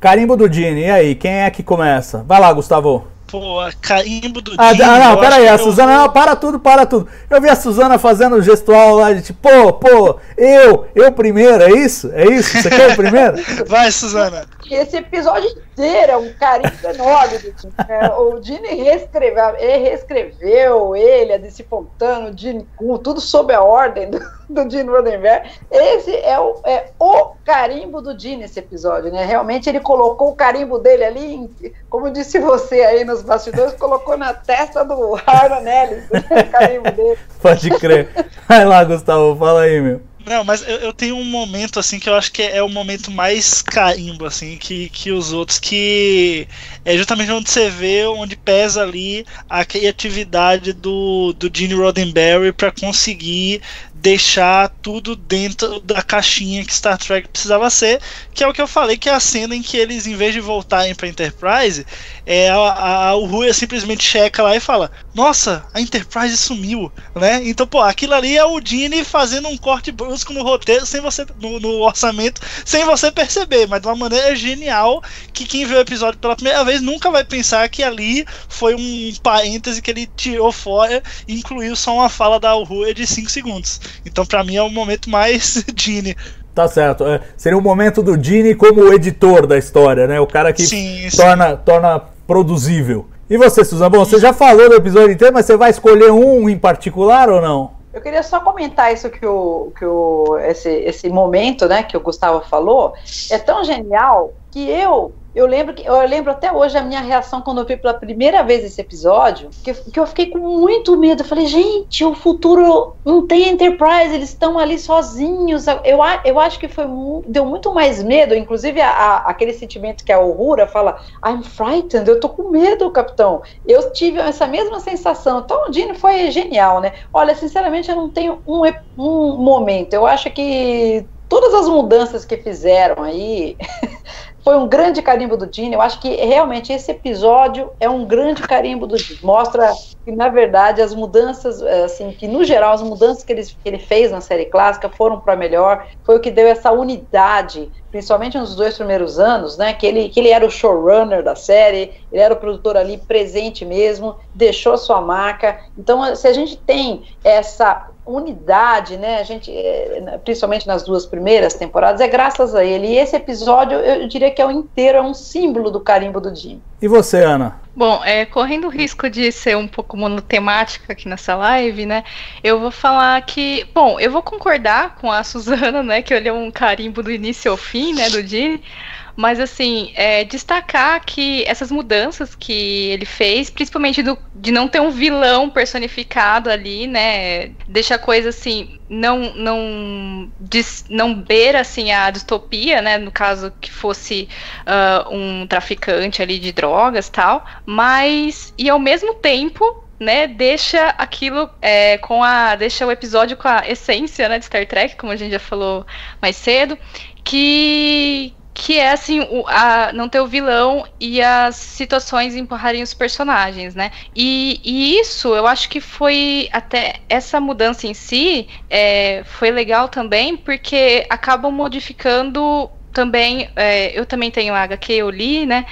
Carimbo do Dini, e aí, quem é que começa? Vai lá, Gustavo. Pô, carimbo do ah, Dini. Ah, não, pera aí, a Suzana, eu... não, para tudo, para tudo. Eu vi a Suzana fazendo o gestual lá de tipo, pô, pô, eu, eu primeiro, é isso? É isso? Você quer o primeiro? Vai, Suzana. Esse episódio inteiro é um carimbo enorme do Dini. É, o Dini reescreveu, ele reescreveu ele, a DC Fontana, o Dini tudo sob a ordem do do Gene Roddenberry. Esse é o, é o carimbo do Gene, esse episódio, né? Realmente ele colocou o carimbo dele ali, em, como disse você aí nos bastidores, colocou na testa do Harlan Ellis, né? o carimbo dele. Pode crer. Vai lá, Gustavo, fala aí, meu. Não, mas eu, eu, tenho um momento assim que eu acho que é, é, o momento mais carimbo assim que, que os outros que é justamente onde você vê onde pesa ali a criatividade do do Gene Roddenberry para conseguir deixar tudo dentro da caixinha que Star Trek precisava ser, que é o que eu falei, que é a cena em que eles, em vez de voltarem para Enterprise, é, a, a, o Rui simplesmente checa lá e fala: Nossa, a Enterprise sumiu, né? Então, pô, aquilo ali é o Dini fazendo um corte brusco no roteiro, sem você no, no, orçamento, sem você perceber, mas de uma maneira genial que quem vê o episódio pela primeira vez nunca vai pensar que ali foi um parêntese que ele tirou fora e incluiu só uma fala da Rui de 5 segundos. Então, para mim, é o momento mais Dini. Tá certo. É, seria o momento do Dini como editor da história, né? O cara que sim, torna, sim. torna produzível. E você, Suzana? Bom, você já falou do episódio inteiro, mas você vai escolher um em particular ou não? Eu queria só comentar isso que o, que o esse, esse momento, né, que o Gustavo falou, é tão genial que eu eu lembro que eu lembro até hoje a minha reação quando eu vi pela primeira vez esse episódio, que, que eu fiquei com muito medo. Eu falei, gente, o futuro não tem Enterprise, eles estão ali sozinhos. Eu, eu acho que foi deu muito mais medo, inclusive a, a, aquele sentimento que a Uhura fala, I'm frightened, eu tô com medo, capitão. Eu tive essa mesma sensação. Então o Dino foi genial, né? Olha, sinceramente, eu não tenho um, um momento. Eu acho que todas as mudanças que fizeram aí foi um grande carimbo do Dini. Eu acho que realmente esse episódio é um grande carimbo do Dini. Mostra que, na verdade, as mudanças, eh, assim, que no geral as mudanças que ele, que ele fez na série clássica foram para melhor. Foi o que deu essa unidade, principalmente nos dois primeiros anos, né? Que ele, que ele era o showrunner da série, ele era o produtor ali presente mesmo, deixou sua marca. Então, se a gente tem essa unidade, né? A gente, é, principalmente nas duas primeiras temporadas, é graças a ele. E esse episódio, eu diria que é o inteiro, é um símbolo do carimbo do Jim. E você, Ana? Bom, é, correndo o risco de ser um pouco monotemática aqui nessa live, né? Eu vou falar que, bom, eu vou concordar com a Suzana, né? Que ele é um carimbo do início ao fim, né? Do Jim. Mas, assim, é, destacar que essas mudanças que ele fez, principalmente do, de não ter um vilão personificado ali, né? Deixa a coisa, assim, não não não beira, assim, a distopia, né? No caso que fosse uh, um traficante ali de drogas tal. Mas, e ao mesmo tempo, né, deixa aquilo é, com a. deixa o episódio com a essência né, de Star Trek, como a gente já falou mais cedo, que, que é assim, o, a, não ter o vilão e as situações empurrarem os personagens, né? E, e isso eu acho que foi até essa mudança em si é, foi legal também porque acabam modificando também. É, eu também tenho a HQ, eu li, né?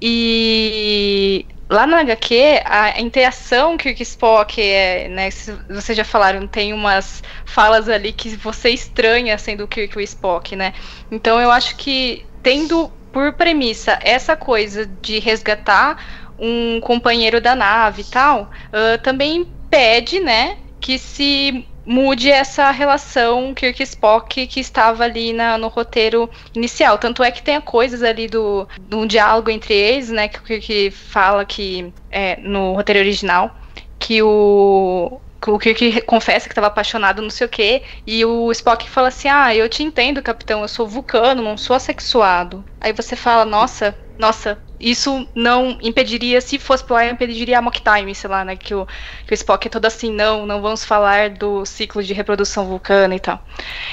E lá na HQ, a interação que o Spock é, né, vocês já falaram, tem umas falas ali que você estranha sendo o Kirk e o Spock, né? Então eu acho que tendo por premissa essa coisa de resgatar um companheiro da nave e tal, uh, também pede, né, que se mude essa relação Kirk-Spock que estava ali na, no roteiro inicial. Tanto é que tem coisas ali do, do diálogo entre eles, né, que o Kirk fala que é, no roteiro original que o o Kirk confessa que estava apaixonado, não sei o quê, e o Spock fala assim: Ah, eu te entendo, capitão, eu sou vulcano, não sou assexuado. Aí você fala: Nossa, nossa, isso não impediria, se fosse pro ar, impediria a mock time, sei lá, né? Que o, que o Spock é todo assim, não, não vamos falar do ciclo de reprodução vulcana e tal.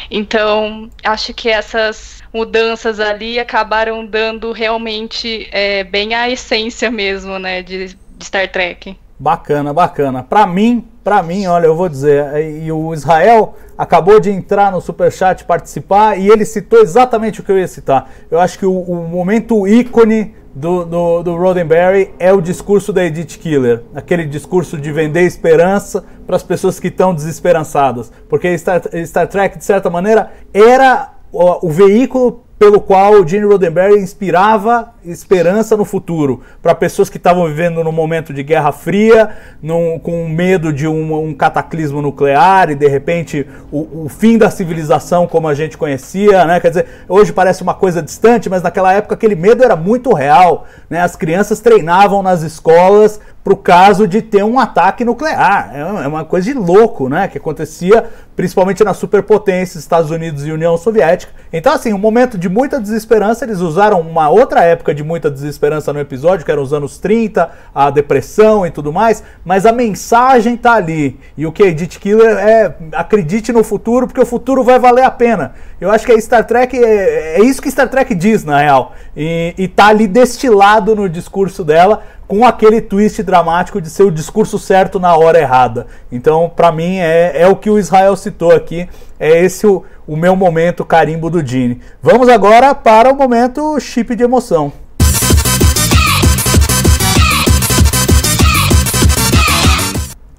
Então, acho que essas mudanças ali acabaram dando realmente é, bem a essência mesmo, né, de, de Star Trek. Bacana, bacana. Para mim, para mim, olha, eu vou dizer, e o Israel acabou de entrar no Superchat participar e ele citou exatamente o que eu ia citar. Eu acho que o, o momento ícone do, do, do Roddenberry é o discurso da Edith Killer, aquele discurso de vender esperança para as pessoas que estão desesperançadas. Porque Star, Star Trek, de certa maneira, era o, o veículo pelo qual Gene Roddenberry inspirava esperança no futuro para pessoas que estavam vivendo num momento de guerra fria, num, com medo de um, um, cataclismo nuclear e de repente o, o, fim da civilização como a gente conhecia, né? Quer dizer, hoje parece uma coisa distante, mas naquela época aquele medo era muito real, né? As crianças treinavam nas escolas para o caso de ter um ataque nuclear. É uma coisa de louco, né? Que acontecia principalmente nas superpotências, Estados Unidos e União Soviética. Então, assim, um momento de muita desesperança. Eles usaram uma outra época de muita desesperança no episódio, que eram os anos 30, a depressão e tudo mais. Mas a mensagem tá ali. E o que Edith Killer é acredite no futuro, porque o futuro vai valer a pena. Eu acho que a Star Trek é, é isso que Star Trek diz, na real. E, e tá ali destilado no discurso dela com aquele twist dramático de ser o discurso certo na hora errada. Então, para mim, é, é o que o Israel citou aqui. É esse o, o meu momento carimbo do Dini. Vamos agora para o momento chip de emoção.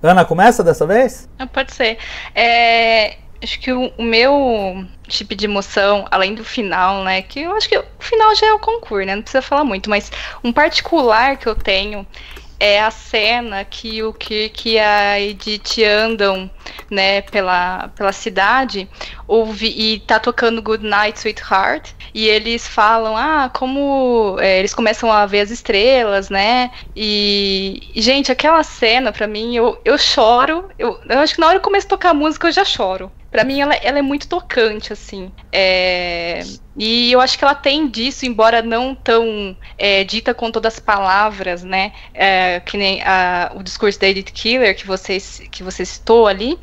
Ana, começa dessa vez? Pode ser. É, acho que o, o, meu tipo de emoção, além do final, né? Que eu acho que o final já é o concurso, né? Não precisa falar muito, mas um particular que eu tenho é a cena que o Kirk e a Edith andam, né, pela, pela cidade, ouve, e tá tocando Good Night, Sweetheart, e eles falam, ah, como é, eles começam a ver as estrelas, né, e, gente, aquela cena, para mim, eu, eu choro, eu, eu acho que na hora que começa a tocar a música eu já choro, para mim ela, ela, é muito tocante, assim. É... E eu acho que ela tem disso, embora não tão é, dita com todas as palavras, né? É, que nem a, o discurso da Edith Killer que você, que você citou ali.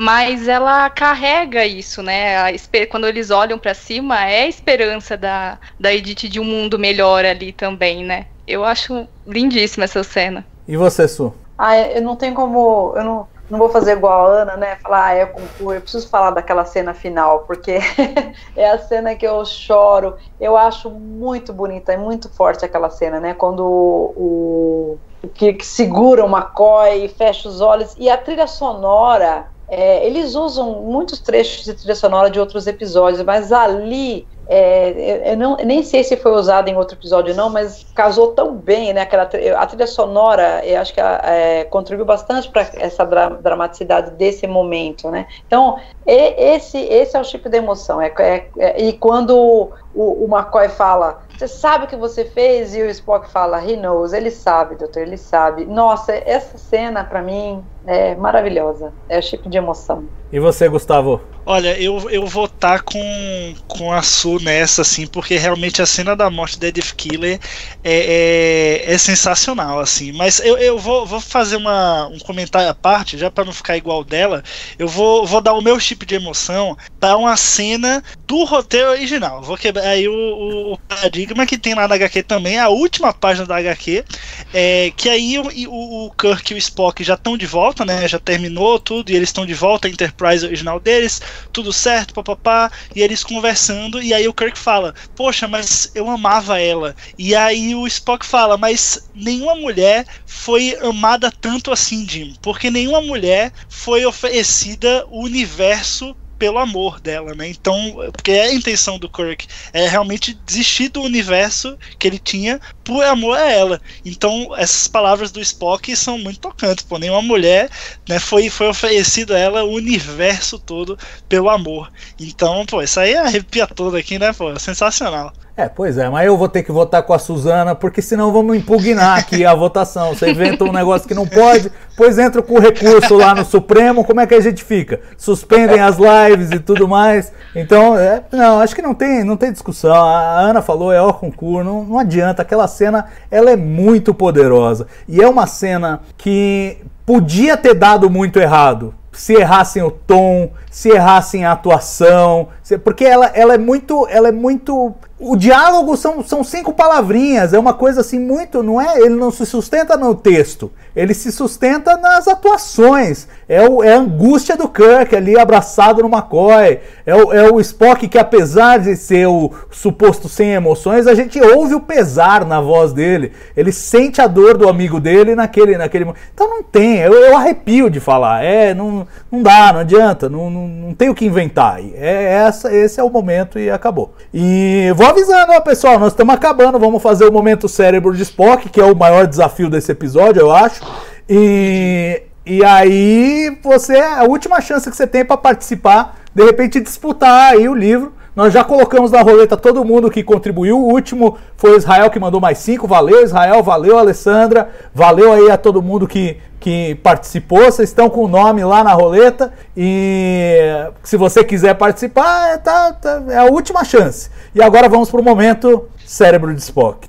Mas ela carrega isso, né? A, quando eles olham para cima, é a esperança da, da Edith de um mundo melhor ali também, né? Eu acho lindíssima essa cena. E você, Su? Ah, eu não tenho como. Eu não, não vou fazer igual a Ana, né? Falar, ah, é concurso. Eu preciso falar daquela cena final, porque é a cena que eu choro. Eu acho muito bonita, é muito forte aquela cena, né? Quando o, o que segura o McCoy e fecha os olhos. E a trilha sonora, é, eles usam muitos trechos de trilha sonora de outros episódios, mas ali é, eu não, nem sei se foi usado em outro episódio não, mas casou tão bem, né? Aquela, a trilha sonora, eu acho que é, contribuiu bastante para essa dra dramaticidade desse momento, né? Então, e, esse, esse é o tipo de emoção. É, é, é e quando o, o McCoy fala, você sabe o que você fez? E o Spock fala, he knows, ele sabe, doutor, ele sabe. Nossa, essa cena para mim é maravilhosa. É o tipo de emoção. E você, Gustavo? Olha, eu, eu vou estar tá com, com a Su nessa, assim, porque realmente a cena da morte da Edith Killer é, é, é, sensacional, assim. Mas eu, eu vou, vou fazer uma, um comentário à parte, já para não ficar igual dela. Eu vou, vou dar o meu chip de emoção para uma cena do roteiro original. Vou quebrar aí o, o, o, paradigma que tem lá na HQ também, a última página da HQ, é, que aí o, o Kirk e o Spock já estão de volta, né? Já terminou tudo e eles estão de volta, a Enterprise original deles tudo certo, papapá, e eles conversando, e aí o Kirk fala, poxa, mas eu amava ela. E aí o Spock fala, mas nenhuma mulher foi amada tanto assim, Jim, porque nenhuma mulher foi oferecida o universo pelo amor dela, né? Então, porque é a intenção do Kirk é realmente desistir do universo que ele tinha por amor a ela. Então, essas palavras do Spock são muito tocantes, pô, nenhuma mulher, né, foi foi oferecido a ela o universo todo pelo amor. Então, pô, isso aí arrepia todo aqui, né, pô, sensacional. É, pois é, mas eu vou ter que votar com a Suzana, porque senão vamos impugnar aqui a votação. Você inventa um negócio que não pode, pois entra com o recurso lá no Supremo, como é que a gente fica? Suspendem as lives e tudo mais. Então, é, não, acho que não tem, não tem discussão. A Ana falou, é ó concurso, não, não adianta. Aquela cena, ela é muito poderosa. E é uma cena que podia ter dado muito errado se errassem o tom, se errassem a atuação, porque ela, ela é muito, ela é muito o diálogo são, são cinco palavrinhas, é uma coisa assim muito, não é? Ele não se sustenta no texto, ele se sustenta nas atuações. É, o, é a angústia do Kirk ali abraçado no McCoy, é o, é o Spock que apesar de ser o suposto sem emoções, a gente ouve o pesar na voz dele. Ele sente a dor do amigo dele naquele naquele Então não tem, eu, eu arrepio de falar. É, não, não dá, não adianta, não, não, não tem o que inventar. É essa, esse é o momento e acabou. E vou avisando, ó, pessoal, nós estamos acabando. Vamos fazer o momento cérebro de Spock, que é o maior desafio desse episódio, eu acho. E, e aí você a última chance que você tem para participar, de repente disputar aí o livro Nós já colocamos na roleta todo mundo que contribuiu. O último foi o Israel que mandou mais cinco. Valeu, Israel. Valeu, Alessandra. Valeu aí a todo mundo que, que participou. Vocês estão com o nome lá na roleta. E se você quiser participar, é, tá, tá, é a última chance. E agora vamos para o momento cérebro de Spock.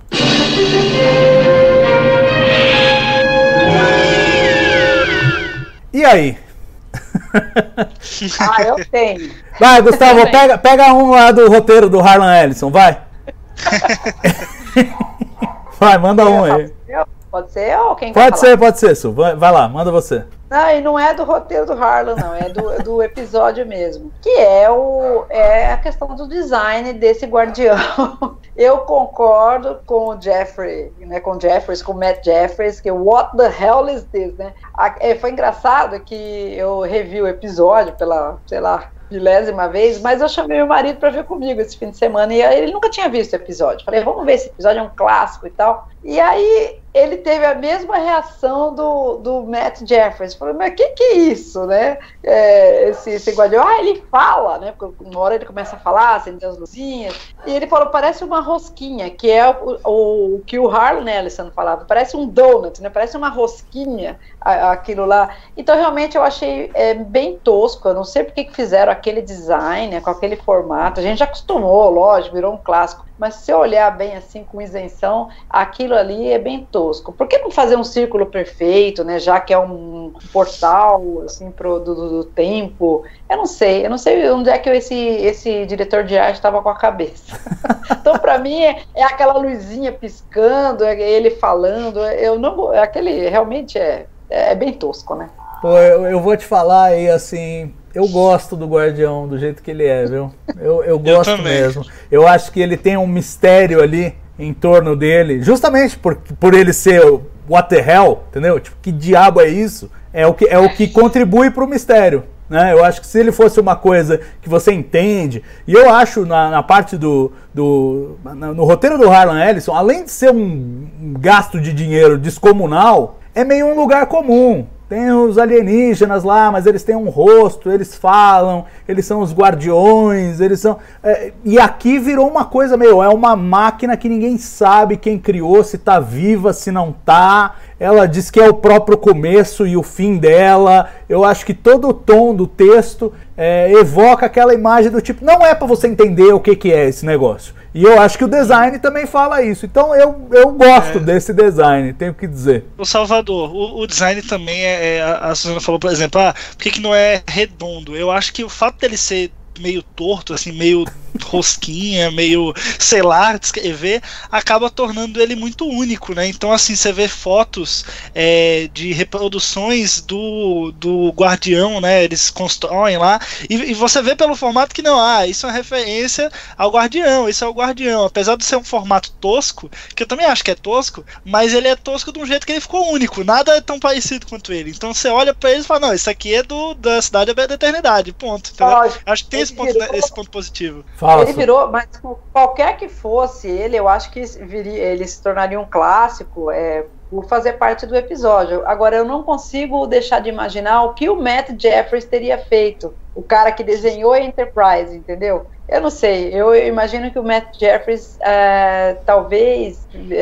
E aí? Ah, eu tenho. Vai, Gustavo, pega, pega um lá do roteiro do Harlan Ellison, vai. vai, manda um aí. Pode ser ou quem Pode ser, pode ser, Su. Vai, vai, lá, manda você. Não, e não é do roteiro do Harlan, não, é do, do episódio mesmo. Que é, o, é a questão do design desse guardião. Eu concordo com o Jeffrey, né, com o Jeffries, com o Matt Jeffries, que what the hell is this, né? É, foi engraçado que eu revi o episódio pela, sei lá, milésima vez, mas eu chamei meu marido para ver comigo esse fim de semana e ele nunca tinha visto o episódio. Falei, vamos ver esse episódio, é um clássico e tal. E aí ele teve a mesma reação do, do Matt Jeffers. Falei, mas o que, que é isso, né? É, esse, esse guardião, ah, ele fala, né? Porque uma hora ele começa a falar, acender as luzinhas. E ele falou, parece uma rosquinha, que é o, o, o que o Harlan Ellison falava. Parece um donut, né? Parece uma rosquinha a, aquilo lá. Então, realmente, eu achei é, bem tosco. Eu não sei porque que fizeram aquele design, né, com aquele formato. A gente já acostumou, lógico, virou um clássico mas se olhar bem assim com isenção, aquilo ali é bem tosco. Por que não fazer um círculo perfeito, né? Já que é um portal assim pro do, do tempo? Eu não sei, eu não sei onde é que esse esse diretor de arte estava com a cabeça. então para mim é, é, aquela luzinha piscando, é ele falando. Eu não, aquele realmente é é bem tosco, né? Pô, eu, eu vou te falar aí assim, eu gosto do Guardião do jeito que ele é, viu? Eu, eu gosto eu mesmo. Eu acho que ele tem um mistério ali em torno dele, justamente por, por ele ser o what the hell, entendeu? Tipo, que diabo é isso? É o que, é o que contribui para o mistério. Né? Eu acho que se ele fosse uma coisa que você entende, e eu acho na, na parte do, do. no roteiro do Harlan Ellison, além de ser um gasto de dinheiro descomunal, é meio um lugar comum. Tem os alienígenas lá, mas eles têm um rosto, eles falam, eles são os guardiões, eles são. É, e aqui virou uma coisa meio. É uma máquina que ninguém sabe quem criou, se tá viva, se não tá. Ela diz que é o próprio começo e o fim dela. Eu acho que todo o tom do texto é, evoca aquela imagem do tipo. Não é para você entender o que, que é esse negócio. E eu acho que o design também fala isso. Então eu, eu gosto é. desse design, tenho que dizer. O Salvador, o, o design também é, é, A Suzana falou, por exemplo, ah, por que, que não é redondo? Eu acho que o fato dele ser meio torto, assim, meio rosquinha, meio, sei lá, descrever, acaba tornando ele muito único, né? Então, assim, você vê fotos é, de reproduções do, do Guardião, né? Eles constroem lá, e, e, você vê pelo formato que não, ah, isso é uma referência ao Guardião, isso é o Guardião. Apesar de ser um formato tosco, que eu também acho que é tosco, mas ele é tosco de um jeito que ele ficou único, nada é tão parecido quanto ele. Então você olha para ele e fala, não, isso aqui é do da Cidade da Eternidade, ponto. Acho que tem esse ponto, né, esse ponto positivo. Fala, ele virou, mas qualquer que fosse ele, eu acho que viria, ele se tornaria um clássico é, por fazer parte do episódio. Agora, eu não consigo deixar de imaginar o que o Matt Jeffries teria feito, o cara que desenhou a Enterprise, entendeu? Eu não sei, eu imagino que o Matt Jeffries, uh, talvez, uh,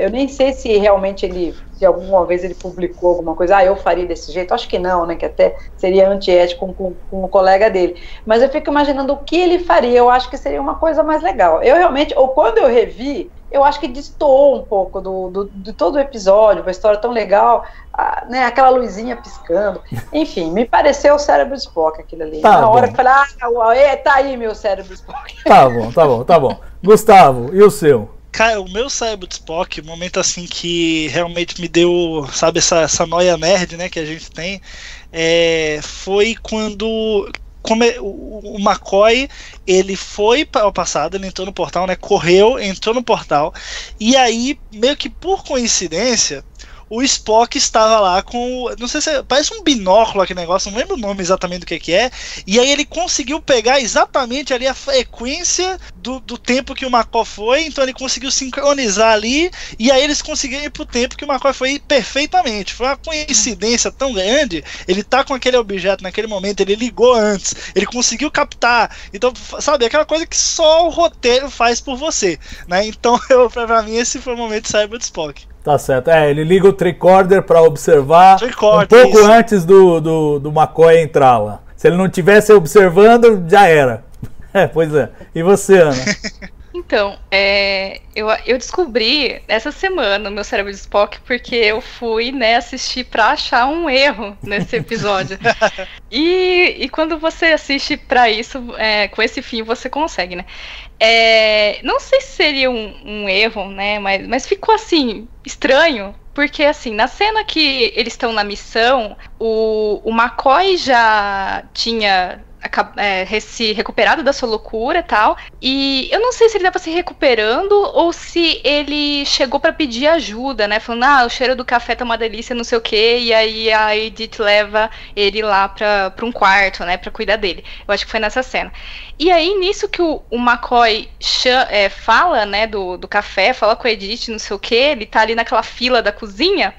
eu nem sei se realmente ele, se alguma vez ele publicou alguma coisa, ah, eu faria desse jeito, acho que não, né, que até seria antiético com, com, com o colega dele, mas eu fico imaginando o que ele faria, eu acho que seria uma coisa mais legal. Eu realmente, ou quando eu revi, eu acho que destoou um pouco do, do, de todo o episódio, uma história tão legal, a, né, aquela luzinha piscando. Enfim, me pareceu o cérebro Spock aquilo ali. Tá Na hora que eu falei, ah, é, tá aí meu cérebro Spock. Tá bom, tá bom, tá bom. Gustavo, e o seu? Cara, o meu cérebro de Spock, o momento assim que realmente me deu, sabe, essa, essa noia nerd, né, que a gente tem, é, foi quando o McCoy ele foi para o passado, ele entrou no portal, né? Correu, entrou no portal e aí meio que por coincidência o Spock estava lá com. Não sei se. Parece um binóculo aquele negócio, não lembro o nome exatamente do que, que é. E aí ele conseguiu pegar exatamente ali a frequência do, do tempo que o McCoy foi, então ele conseguiu sincronizar ali, e aí eles conseguiram ir pro tempo que o McCoy foi perfeitamente. Foi uma coincidência tão grande, ele tá com aquele objeto naquele momento, ele ligou antes, ele conseguiu captar. Então, sabe, aquela coisa que só o roteiro faz por você, né? Então, eu, pra mim, esse foi o momento de Cyber Spock. Tá certo. É, ele liga o tricorder para observar Tricorder, um pouco isso. antes do, do, do McCoy entrar lá. Se ele não tivesse observando, já era. É, pois é. E você, Ana? Então, é, eu, eu descobri essa semana o meu cérebro de Spock porque eu fui né, assistir pra achar um erro nesse episódio. e, e quando você assiste pra isso, é, com esse fim, você consegue, né? É, não sei se seria um, um erro, né? Mas, mas ficou assim, estranho. Porque, assim, na cena que eles estão na missão, o, o McCoy já tinha é, se recuperado da sua loucura e tal. E eu não sei se ele tava se recuperando ou se ele chegou pra pedir ajuda, né? Falando, ah, o cheiro do café tá uma delícia, não sei o quê. E aí a Edith leva ele lá pra, pra um quarto, né? Pra cuidar dele. Eu acho que foi nessa cena. E aí, nisso que o, o McCoy cha- é, fala, né, do, do café, fala com a Edith, não sei o quê. Ele tá ali naquela fila da cozinha.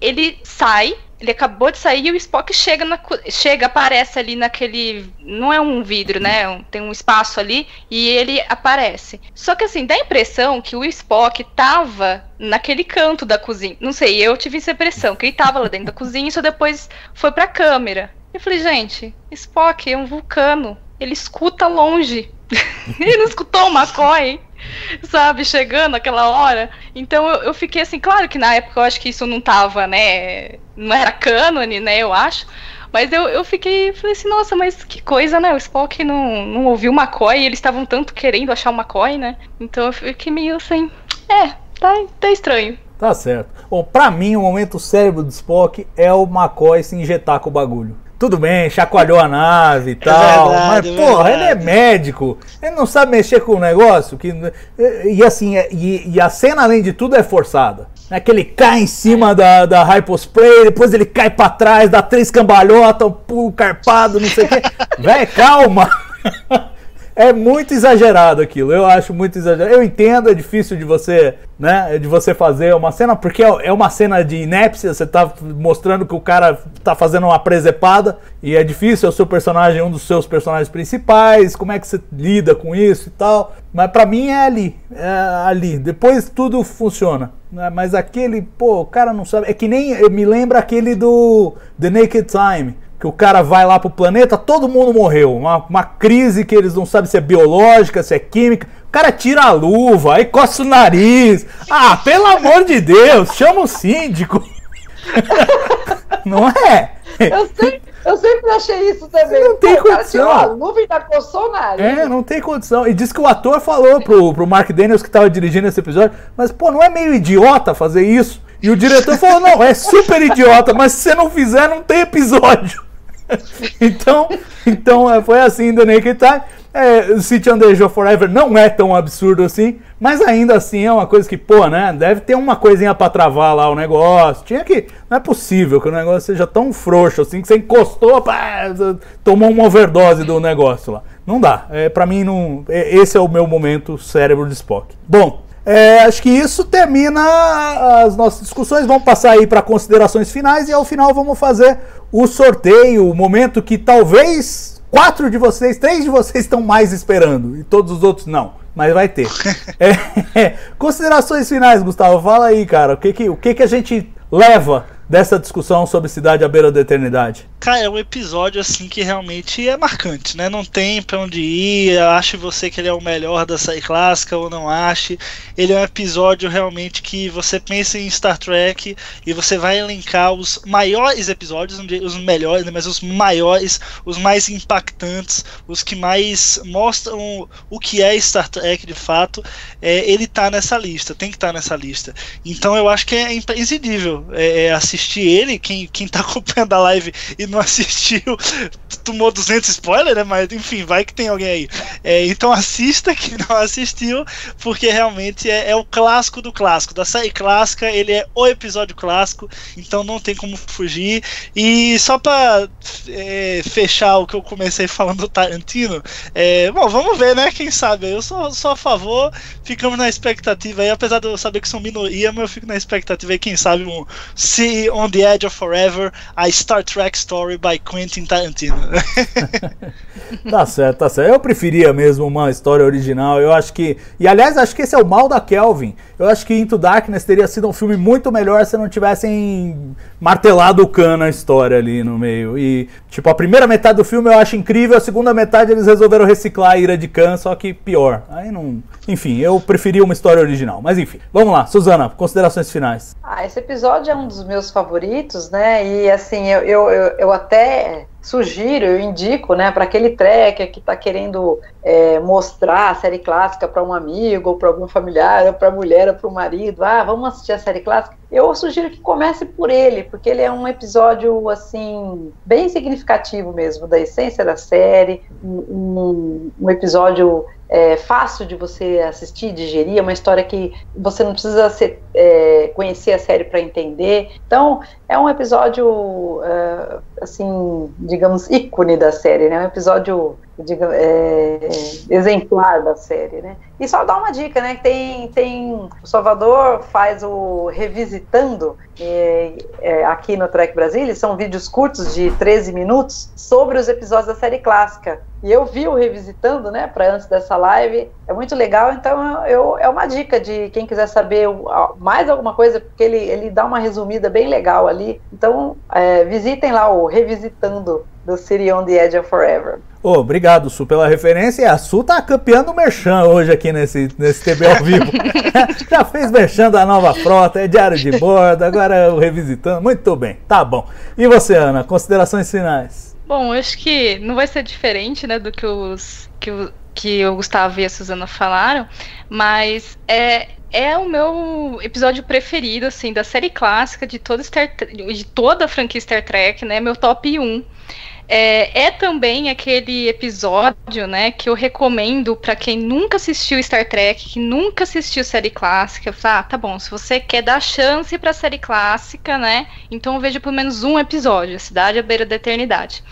Ele sai, ele acabou de sair e o Spock chega, na, chega, aparece ali naquele. Não é um vidro, né? Tem um espaço ali e ele aparece. Só que assim, dá a impressão que o Spock tava naquele canto da cozinha. Não sei, eu tive essa impressão, que ele tava lá dentro da cozinha e só depois foi pra câmera. Eu falei, gente, Spock é um vulcano. Ele escuta longe. ele não escutou o McCoy sabe, chegando aquela hora. Então eu, eu fiquei assim, claro que na época eu acho que isso não tava, né? Não era cânone, né? Eu acho. Mas eu, eu fiquei, falei assim, nossa, mas que coisa, né? O Spock não, não ouviu o McCoy e eles estavam tanto querendo achar o McCoy, né? Então eu fiquei meio assim, é, tá, tá estranho. Tá certo. Bom, pra mim, o momento cérebro do Spock é o McCoy se injetar com o bagulho. Tudo bem, chacoalhou a nave e tal, verdade, mas é porra, ele é médico, ele não sabe mexer com o negócio. Que, e, assim, é- e, e a cena, além de tudo, é forçada. Né, que ele cai em cima da, da Hypospray, depois ele cai pra trás, dá três cambalhotas, um pulo carpado, não sei o quê. Véi, calma! É muito exagerado aquilo, eu acho muito exagerado. Eu entendo, é difícil de você, né, de você fazer uma cena, porque é é uma cena de inépcia, você tá mostrando que o cara tá fazendo uma presepada, e é difícil, é o seu personagem, um dos seus personagens principais, como é que você lida com isso e tal. Mas pra mim é ali, é ali. Depois tudo funciona. né, Mas aquele, pô, o cara não sabe. É que nem me lembra aquele do The Naked Time que o cara vai lá pro planeta, todo mundo morreu. Uma, uma crise que eles não sabem se é biológica, se é química. O cara tira a luva, aí coça o nariz. Ah, pelo amor de Deus, chama o síndico. não é? Eu sempre, eu sempre achei isso também. Não tem Pô, o cara condição. tirou a luva e ainda coçou o nariz. É, não tem condição. E diz que o ator falou pro, pro Mark Daniels que tava dirigindo esse episódio, mas pô, não é meio idiota fazer isso? E o diretor falou, não, é super idiota, mas se você não fizer, não tem episódio. então, então é, foi assim The Naked Time. É, City of Forever não é tão absurdo assim, mas ainda assim é uma coisa que, pô, né? Deve ter uma coisinha pra travar lá o negócio. Tinha que. Não é possível que o negócio seja tão frouxo assim que você encostou, pá, tomou uma overdose do negócio lá. Não dá. É, pra mim, não. é- esse é o meu momento cérebro de Spock. Bom. É, acho que isso termina as nossas discussões. Vamos passar aí para considerações finais e ao final vamos fazer o sorteio, o momento que talvez quatro de vocês, três de vocês estão mais esperando e todos os outros não. Mas vai ter. É, é, considerações finais, Gustavo. Fala aí, cara. O que que, o que que a gente leva dessa discussão sobre Cidade à Beira da Eternidade? Cara, é um episódio assim que realmente é marcante, né? Não tem pra onde ir. Ache você que ele é o melhor da série clássica ou não ache. Ele é um episódio realmente que você pensa em Star Trek e você vai elencar os maiores episódios, os melhores, né, mas os maiores, os mais impactantes, os que mais mostram o que é Star Trek de fato. É, ele tá nessa lista, tem que estar nessa lista. Então eu acho que é imprescindível é, é assistir ele. Quem, quem tá acompanhando a live e não assistiu tomou 200 spoilers, né? Mas enfim, vai que tem alguém aí. É, então assista quem não assistiu, porque realmente é, é, o clássico do clássico. Da série clássica, ele é o episódio clássico, então não tem como fugir. E só pra é, fechar o que eu comecei falando do Tarantino, é, bom, vamos ver, né? Quem sabe? Eu sou, sou a favor, ficamos na expectativa aí, apesar de eu saber que são minoria, mas eu fico na expectativa aí, quem sabe, um See on the Edge of Forever, a Star Trek Story by Quentin Tarantino. tá certo, tá certo. Eu preferia mesmo uma história original. Eu acho que. E aliás, acho que esse é o mal da Kelvin. Eu acho que Into Darkness teria sido um filme muito melhor se não tivessem martelado o cano na história ali no meio. E, tipo, a primeira metade do filme eu acho incrível, a segunda metade eles resolveram reciclar a ira de Khan, só que pior. Aí não. Enfim, eu preferia uma história original. Mas enfim, vamos lá. Suzana, considerações finais. Ah, esse episódio é um dos meus favoritos, né? E assim, eu, eu, eu, eu até sugiro, eu indico, né, para aquele tracker que está querendo é, mostrar a série clássica para um amigo, ou para algum familiar, ou para a mulher, ou para o marido, ah, vamos assistir a série clássica. Eu sugiro que comece por ele, porque ele é um episódio assim bem significativo mesmo da essência da série, um, um episódio é, fácil de você assistir, digerir, é uma história que você não precisa ser, é, conhecer a série para entender. Então, é um episódio, uh, assim, digamos, ícone da série, né? É um episódio é, exemplar da série, né? E só dar uma dica, né? Tem, tem o Salvador faz o revisitando é, é, aqui no Trek Brasil, são vídeos curtos de 13 minutos sobre os episódios da série clássica. E eu vi o revisitando, né? Para antes dessa live, é muito legal. Então eu, é uma dica de quem quiser saber mais alguma coisa, porque ele, ele dá uma resumida bem legal ali. Então é, visitem lá o revisitando do City on the Edge of Forever. Oh, obrigado, Su, pela referência. E a Su tá campeando o Merchan hoje aqui nesse, nesse TV ao vivo. Já fez Merchan da nova frota, é diário de bordo, agora o revisitando. Muito bem, tá bom. E você, Ana, considerações finais? Bom, eu acho que não vai ser diferente, né, do que os que o, que o Gustavo e a Suzana falaram, mas é, é o meu episódio preferido, assim, da série clássica de toda, Star, de toda a franquia Star Trek, né? Meu top 1. É, é, também aquele episódio, né, que eu recomendo para quem nunca assistiu Star Trek, que nunca assistiu série clássica. Ah, tá bom, se você quer dar chance para série clássica, né, então veja pelo menos um episódio, Cidade à Beira da Eternidade.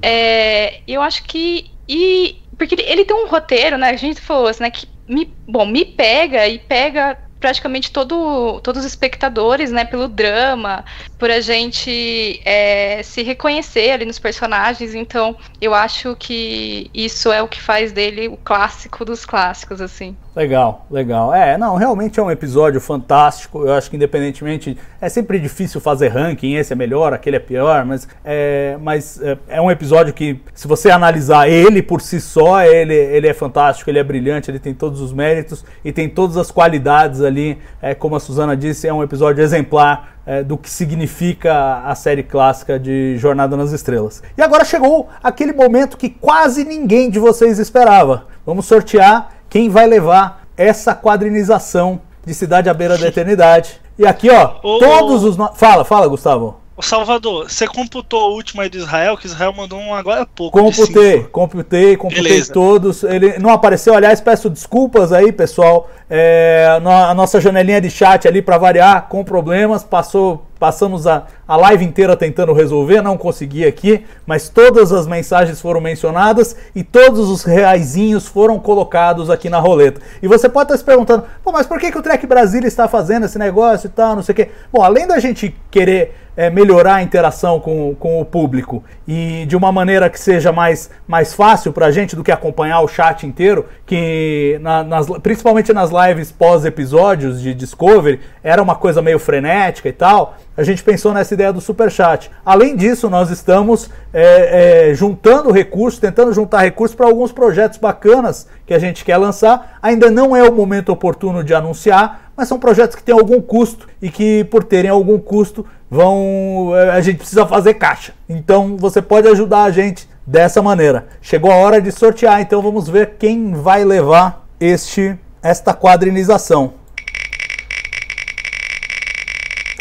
É, eu acho que e porque ele, ele, tem um roteiro, né, a gente falou assim, né, que me, bom, me pega e pega praticamente todo, todos os espectadores, né, pelo drama, por a gente é, se reconhecer ali nos personagens. Então, eu acho que isso é o que faz dele o clássico dos clássicos, assim. Legal, legal. É, não, realmente é um episódio fantástico. Eu acho que independentemente é sempre difícil fazer ranking, esse é melhor, aquele é pior, mas é, mas é, é um episódio que, se você analisar ele por si só, ele, ele é fantástico, ele é brilhante, ele tem todos os méritos e tem todas as qualidades ali. É, como a Suzana disse, é um episódio exemplar é, do que significa a série clássica de Jornada nas Estrelas. E agora chegou aquele momento que quase ninguém de vocês esperava. Vamos sortear quem vai levar essa quadrinização de Cidade à Beira da Eternidade. E aqui, ó, Ô, todos os. No... Fala, fala, Gustavo. Salvador, você computou o último aí do Israel, que Israel mandou um agora há pouco. Computei, computei, computei Beleza. todos. Ele não apareceu, aliás, peço desculpas aí, pessoal. É, a nossa janelinha de chat ali para variar com problemas, passou Passamos a, a live inteira tentando resolver, não consegui aqui, mas todas as mensagens foram mencionadas e todos os reaisinhos foram colocados aqui na roleta. E você pode estar se perguntando, mas por que, que o Trek Brasília está fazendo esse negócio e tal, não sei o quê. Bom, além da gente querer é, melhorar a interação com, com o público e de uma maneira que seja mais, mais fácil para a gente do que acompanhar o chat inteiro, que na, nas, principalmente nas lives pós-episódios de Discovery era uma coisa meio frenética e tal a gente pensou nessa ideia do super chat. Além disso, nós estamos é, é, juntando recursos, tentando juntar recursos para alguns projetos bacanas que a gente quer lançar. Ainda não é o momento oportuno de anunciar, mas são projetos que têm algum custo e que, por terem algum custo, vão é, a gente precisa fazer caixa. Então, você pode ajudar a gente dessa maneira. Chegou a hora de sortear, então vamos ver quem vai levar este esta quadrinização.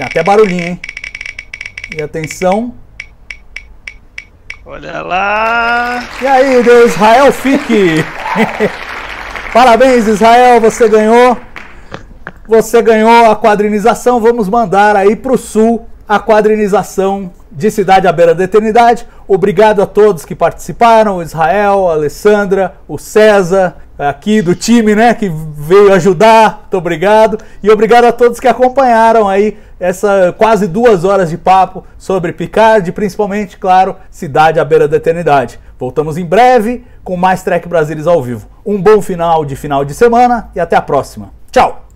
Tem até barulhinho, hein? E atenção. Olha lá. E aí, Israel fique. Parabéns, Israel, você ganhou. Você ganhou a quadrinização. Vamos mandar aí para o sul a quadrinização de Cidade à Beira da Eternidade. Obrigado a todos que participaram, o Israel, a Alessandra, o César, aqui do time, né, que veio ajudar. Muito obrigado. E obrigado a todos que acompanharam aí essa quase duas horas de papo sobre Picard, principalmente, claro, Cidade à Beira da Eternidade. Voltamos em breve com mais Trek Brasilis ao vivo. Um bom final de final de semana e até a próxima. Tchau!